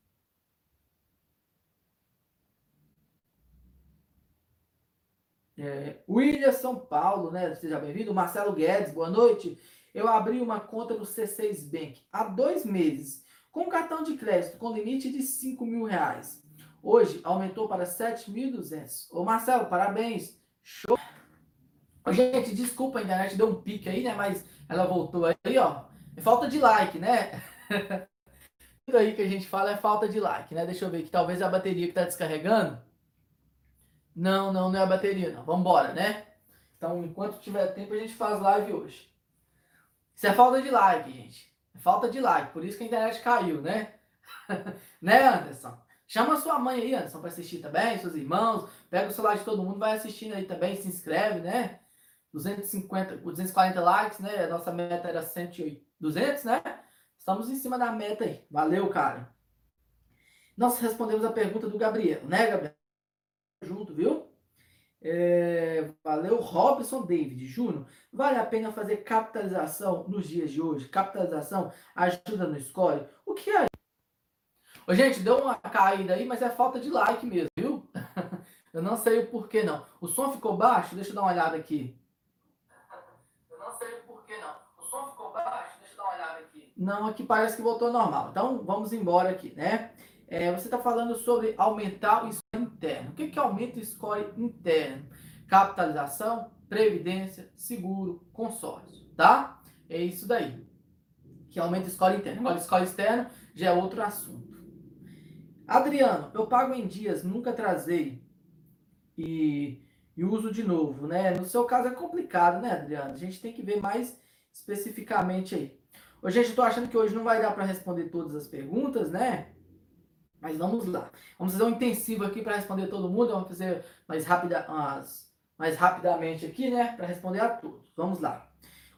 É, William São Paulo, né? Seja bem-vindo. Marcelo Guedes, boa noite. Eu abri uma conta no C6 Bank há dois meses, com cartão de crédito com limite de 5 mil reais. Hoje aumentou para 7.200. Ô Marcelo, parabéns. Show. Gente, desculpa, a internet deu um pique aí, né? Mas ela voltou aí, ó. É falta de like, né? Tudo aí que a gente fala é falta de like, né? Deixa eu ver aqui. Talvez a bateria que tá descarregando. Não, não, não é a bateria, não. Vambora, né? Então, enquanto tiver tempo, a gente faz live hoje. Isso é falta de like, gente. É falta de like. Por isso que a internet caiu, né? né, Anderson? Chama sua mãe aí, Anderson, para assistir também, seus irmãos. Pega o celular de todo mundo, vai assistindo aí também, se inscreve, né? 250, 240 likes, né? A nossa meta era 108, 200, né? Estamos em cima da meta aí. Valeu, cara. Nós respondemos a pergunta do Gabriel, né, Gabriel? Junto, viu? É, valeu, Robson David. Júnior, vale a pena fazer capitalização nos dias de hoje? Capitalização ajuda no score? O que é? Ô, gente, deu uma caída aí, mas é falta de like mesmo, viu? Eu não sei o porquê, não. O som ficou baixo? Deixa eu dar uma olhada aqui. Eu não sei o porquê, não. O som ficou baixo? Deixa eu dar uma olhada aqui. Não, aqui parece que voltou normal. Então, vamos embora aqui, né? É, você está falando sobre aumentar o score interno. O que, que aumenta o score interno? Capitalização, previdência, seguro, consórcio, tá? É isso daí. Que aumenta o score interno. Agora, o score externo já é outro assunto. Adriano, eu pago em dias, nunca trazei e, e uso de novo, né? No seu caso é complicado, né, Adriano? A gente tem que ver mais especificamente aí. Ô, gente, eu tô achando que hoje não vai dar para responder todas as perguntas, né? Mas vamos lá. Vamos fazer um intensivo aqui para responder todo mundo. Vamos fazer mais, rapida, mais rapidamente aqui, né? Para responder a todos. Vamos lá.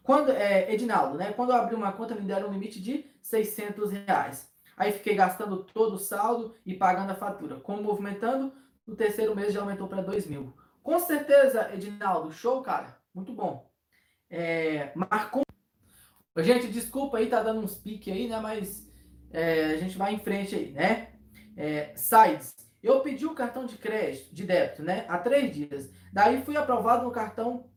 Quando, é, Edinaldo, né? Quando eu abri uma conta, me deram um limite de 600 reais. Aí fiquei gastando todo o saldo e pagando a fatura. Como movimentando, no terceiro mês já aumentou para 2 mil. Com certeza, Edinaldo, show, cara. Muito bom. É, marcou. Gente, desculpa aí, tá dando uns piques aí, né? Mas é, a gente vai em frente aí, né? é, sites. Eu pedi o cartão de crédito, de débito, né? Há três dias. Daí fui aprovado no cartão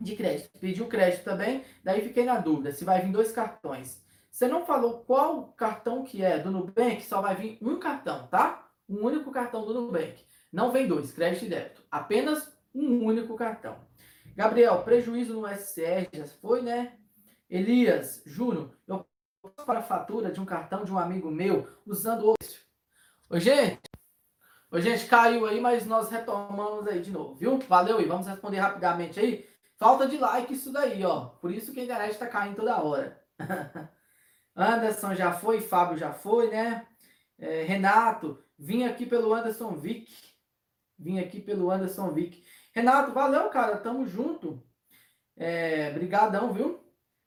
de crédito. Pedi o crédito também. Daí fiquei na dúvida se vai vir dois cartões. Você não falou qual cartão que é do Nubank, só vai vir um cartão, tá? Um único cartão do Nubank. Não vem dois, crédito e débito. Apenas um único cartão. Gabriel, prejuízo no SCR já foi, né? Elias, Júnior, eu posso para a fatura de um cartão de um amigo meu usando o Oi, gente. Oi, gente, caiu aí, mas nós retomamos aí de novo, viu? Valeu aí, vamos responder rapidamente aí. Falta de like isso daí, ó. Por isso que a internet tá caindo toda hora. Anderson já foi, Fábio já foi, né? É, Renato, vim aqui pelo Anderson Vick. Vim aqui pelo Anderson Vick. Renato, valeu, cara. Tamo junto. É, brigadão, viu?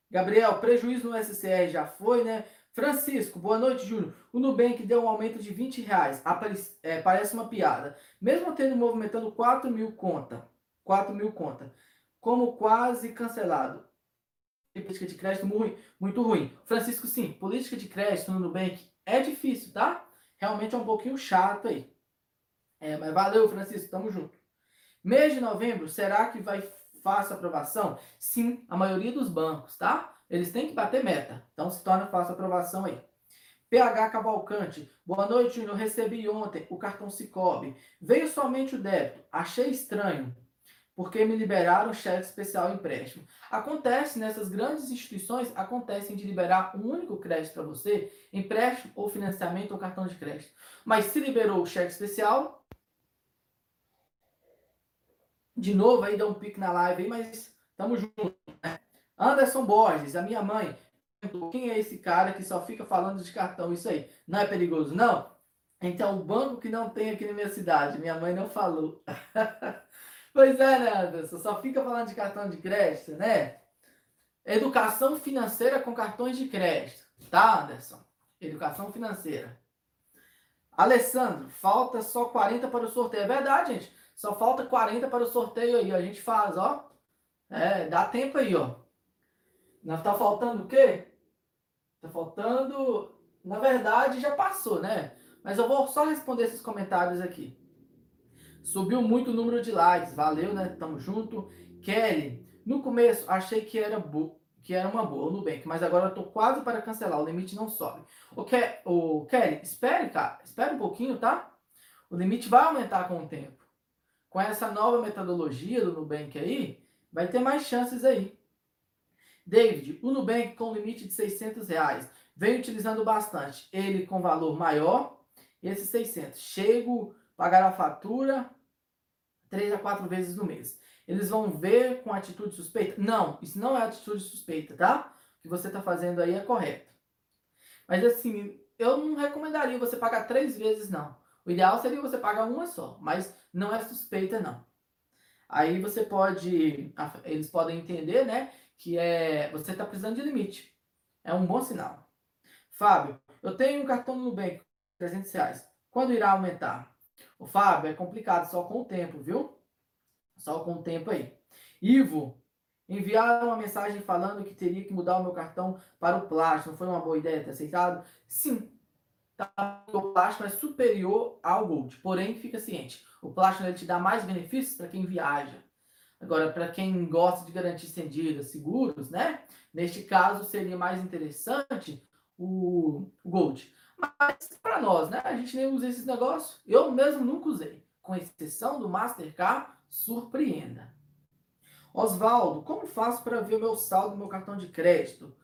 Gabriel, prejuízo no SCR já foi, né? Francisco, boa noite, Júnior. O Nubank deu um aumento de 20 reais. É, parece uma piada. Mesmo tendo movimentando 4 mil conta. 4 mil conta. Como quase cancelado. Política de crédito muito, muito ruim. Francisco, sim. Política de crédito no Nubank é difícil, tá? Realmente é um pouquinho chato aí. É, mas valeu, Francisco. Tamo junto. Mês de novembro, será que vai fácil aprovação? Sim, a maioria dos bancos, tá? Eles têm que bater meta. Então se torna fácil aprovação aí. PH Cavalcante. Boa noite, Júnior. Recebi ontem o cartão Cicobi. Veio somente o débito. Achei estranho, porque me liberaram o cheque especial empréstimo. Acontece nessas grandes instituições, acontecem de liberar um único crédito para você, empréstimo ou financiamento ou cartão de crédito. Mas se liberou o cheque especial, de novo aí dá um pique na live aí, mas tamo junto, né? Anderson Borges, a minha mãe, quem é esse cara que só fica falando de cartão? Isso aí, não é perigoso, não? Então, o banco que não tem aqui na minha cidade, minha mãe não falou. pois é, né, Anderson? Só fica falando de cartão de crédito, né? Educação financeira com cartões de crédito, tá, Anderson? Educação financeira. Alessandro, falta só 40 para o sorteio. É verdade, gente. Só falta 40 para o sorteio aí. A gente faz, ó. É, dá tempo aí, ó. Não tá faltando o quê? Tá faltando. Na verdade, já passou, né? Mas eu vou só responder esses comentários aqui. Subiu muito o número de likes. Valeu, né? Tamo junto. Kelly, no começo achei que era que era uma boa o Nubank, mas agora eu tô quase para cancelar. O limite não sobe. O, Ke... o Kelly, espere, cara. Espere um pouquinho, tá? O limite vai aumentar com o tempo. Com essa nova metodologia do Nubank aí, vai ter mais chances aí. David, o Nubank com limite de 600 reais. Vem utilizando bastante. Ele com valor maior, esses 600. Chego, pagar a fatura 3 a 4 vezes no mês. eles vão ver com atitude suspeita? Não, isso não é atitude suspeita, tá? O que você está fazendo aí é correto. Mas assim, eu não recomendaria você pagar três vezes, não. O ideal seria você pagar uma só, mas não é suspeita, não. Aí você pode, eles podem entender, né, que é você está precisando de limite. É um bom sinal. Fábio, eu tenho um cartão no Nubank, 300 reais. Quando irá aumentar? O Fábio, é complicado, só com o tempo, viu? Só com o tempo aí. Ivo, enviaram uma mensagem falando que teria que mudar o meu cartão para o plástico. Não foi uma boa ideia ter aceitado? Sim. Tá, o plástico é superior ao Gold. Porém, fica ciente. O plástico ele te dá mais benefícios para quem viaja. Agora, para quem gosta de garantir estendidas, seguros, né? Neste caso, seria mais interessante o Gold. Mas para nós, né? A gente nem usa esses negócios. Eu mesmo nunca usei. Com exceção do Mastercard, surpreenda. Oswaldo, como faço para ver o meu saldo do meu cartão de crédito?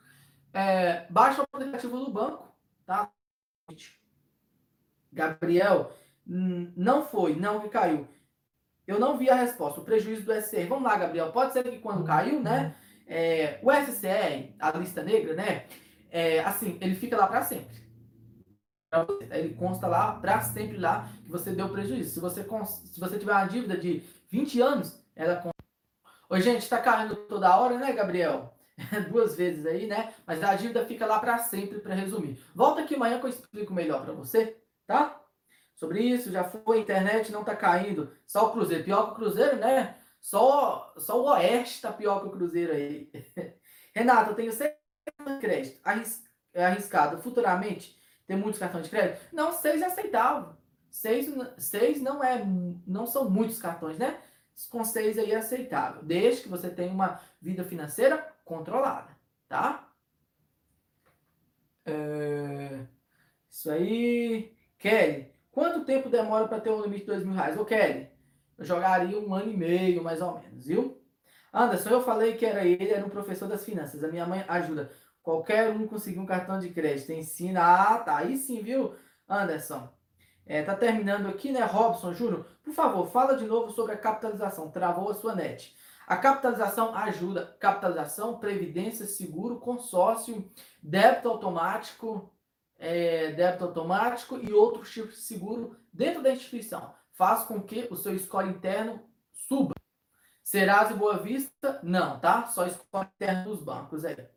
É, baixa o aplicativo do banco, tá? Gabriel, não foi, não que caiu. Eu não vi a resposta, o prejuízo do SCR. Vamos lá, Gabriel. Pode ser que quando caiu, né? É, o SCR, a lista negra, né? É, assim, ele fica lá para sempre. Ele consta lá para sempre lá que você deu prejuízo. Se você, se você tiver uma dívida de 20 anos, ela consta. Gente, tá caindo toda hora, né, Gabriel? Duas vezes aí, né? Mas a dívida fica lá para sempre, para resumir. Volta aqui amanhã que eu explico melhor para você, tá? Sobre isso, já foi, a internet não tá caindo. Só o Cruzeiro. Pior que o Cruzeiro, né? Só, só o Oeste tá pior que o Cruzeiro aí. Renato, eu tenho certeza crédito. É arriscado. Futuramente ter muitos cartões de crédito? Não, seis é aceitável. Seis, seis não, é, não são muitos cartões, né? Com seis aí é aceitável. Desde que você tenha uma vida financeira controlada, tá? É... Isso aí. Kelly, quanto tempo demora para ter um limite de dois mil reais? Ô, Kelly, eu jogaria um ano e meio, mais ou menos, viu? Anderson, eu falei que era ele, era um professor das finanças. A minha mãe ajuda. Qualquer um conseguir um cartão de crédito. Ensina. Ah, tá. Aí sim, viu, Anderson? É, tá terminando aqui, né, Robson Júnior? Por favor, fala de novo sobre a capitalização. Travou a sua net. A capitalização ajuda. Capitalização, previdência, seguro, consórcio, débito automático, é, débito automático e outros tipos de seguro dentro da instituição. Faz com que o seu score interno suba. Serasa e Boa Vista, não, tá? Só score interno dos bancos aí.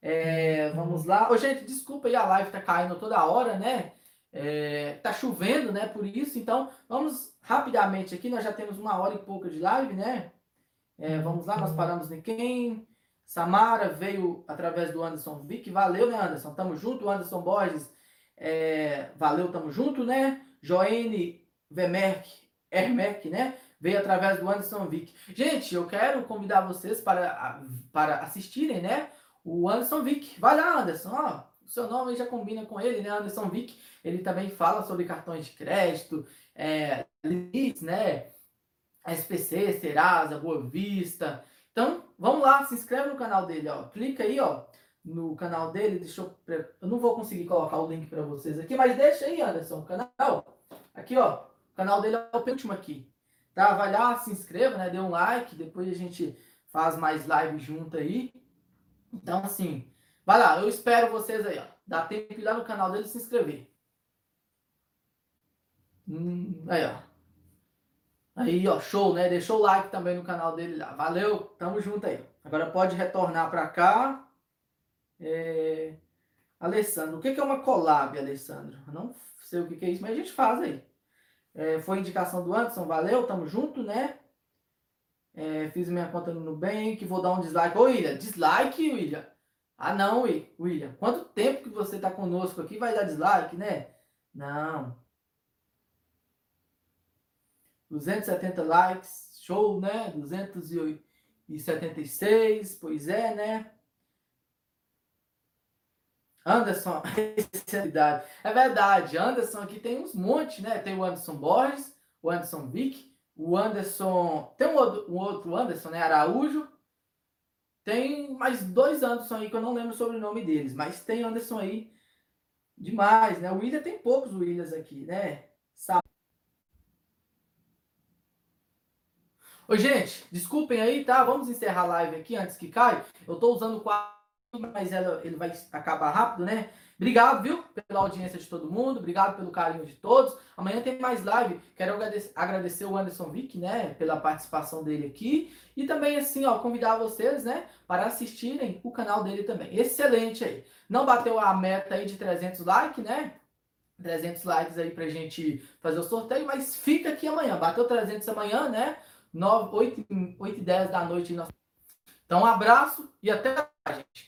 É, vamos lá. Ô, gente, desculpa aí, a live tá caindo toda hora, né? É, tá chovendo, né? Por isso, então, vamos rapidamente aqui. Nós já temos uma hora e pouca de live, né? É, vamos lá, nós paramos em quem? Samara veio através do Anderson Vick. Valeu, né, Anderson? Tamo junto. Anderson Borges, é, valeu, tamo junto, né? Joene Vermerk, Ermerk, né? Veio através do Anderson Vick. Gente, eu quero convidar vocês para, para assistirem, né? O Anderson Vick. Vai lá, Anderson, ó. O seu nome já combina com ele, né? Anderson Vick. Ele também fala sobre cartões de crédito, é, limites, né? SPC, Serasa, Boa Vista. Então, vamos lá, se inscreve no canal dele, ó. Clica aí, ó, no canal dele. Deixa eu. Eu não vou conseguir colocar o link para vocês aqui, mas deixa aí, Anderson, o canal. Aqui, ó. O canal dele é o penúltimo aqui. Tá? Vai lá, se inscreva, né? Dê um like. Depois a gente faz mais live junto aí. Então, assim, vai lá. Eu espero vocês aí, ó. Dá tempo de ir lá no canal dele se inscrever. Hum, aí, ó. Aí, ó, show, né? Deixou o like também no canal dele lá. Valeu, tamo junto aí. Agora pode retornar para cá. É... Alessandro, o que é uma collab, Alessandro? não sei o que é isso, mas a gente faz aí. É, foi indicação do Anderson, valeu, tamo junto, né? É, fiz minha conta no Nubank, vou dar um dislike. Ô, William, dislike, William? Ah, não, William. Quanto tempo que você tá conosco aqui vai dar dislike, né? Não. 270 likes, show, né? 276, pois é, né? Anderson, é verdade, Anderson aqui tem uns montes, né? Tem o Anderson Borges, o Anderson Vick, o Anderson. Tem um outro, Anderson, né? Araújo. Tem mais dois Anderson aí que eu não lembro sobre o nome deles, mas tem Anderson aí demais, né? O William tem poucos Williams aqui, né? Sabe? Oi, gente, desculpem aí, tá? Vamos encerrar a live aqui antes que caia. Eu tô usando o quadro, mas ela, ele vai acabar rápido, né? Obrigado, viu, pela audiência de todo mundo, obrigado pelo carinho de todos. Amanhã tem mais live. Quero agradecer o Anderson Vick, né, pela participação dele aqui. E também, assim, ó, convidar vocês, né, para assistirem o canal dele também. Excelente aí. Não bateu a meta aí de 300 likes, né? 300 likes aí pra gente fazer o sorteio, mas fica aqui amanhã. Bateu 300 amanhã, né? 9, 8, 8 e 10 da noite. Então, um abraço e até mais, gente.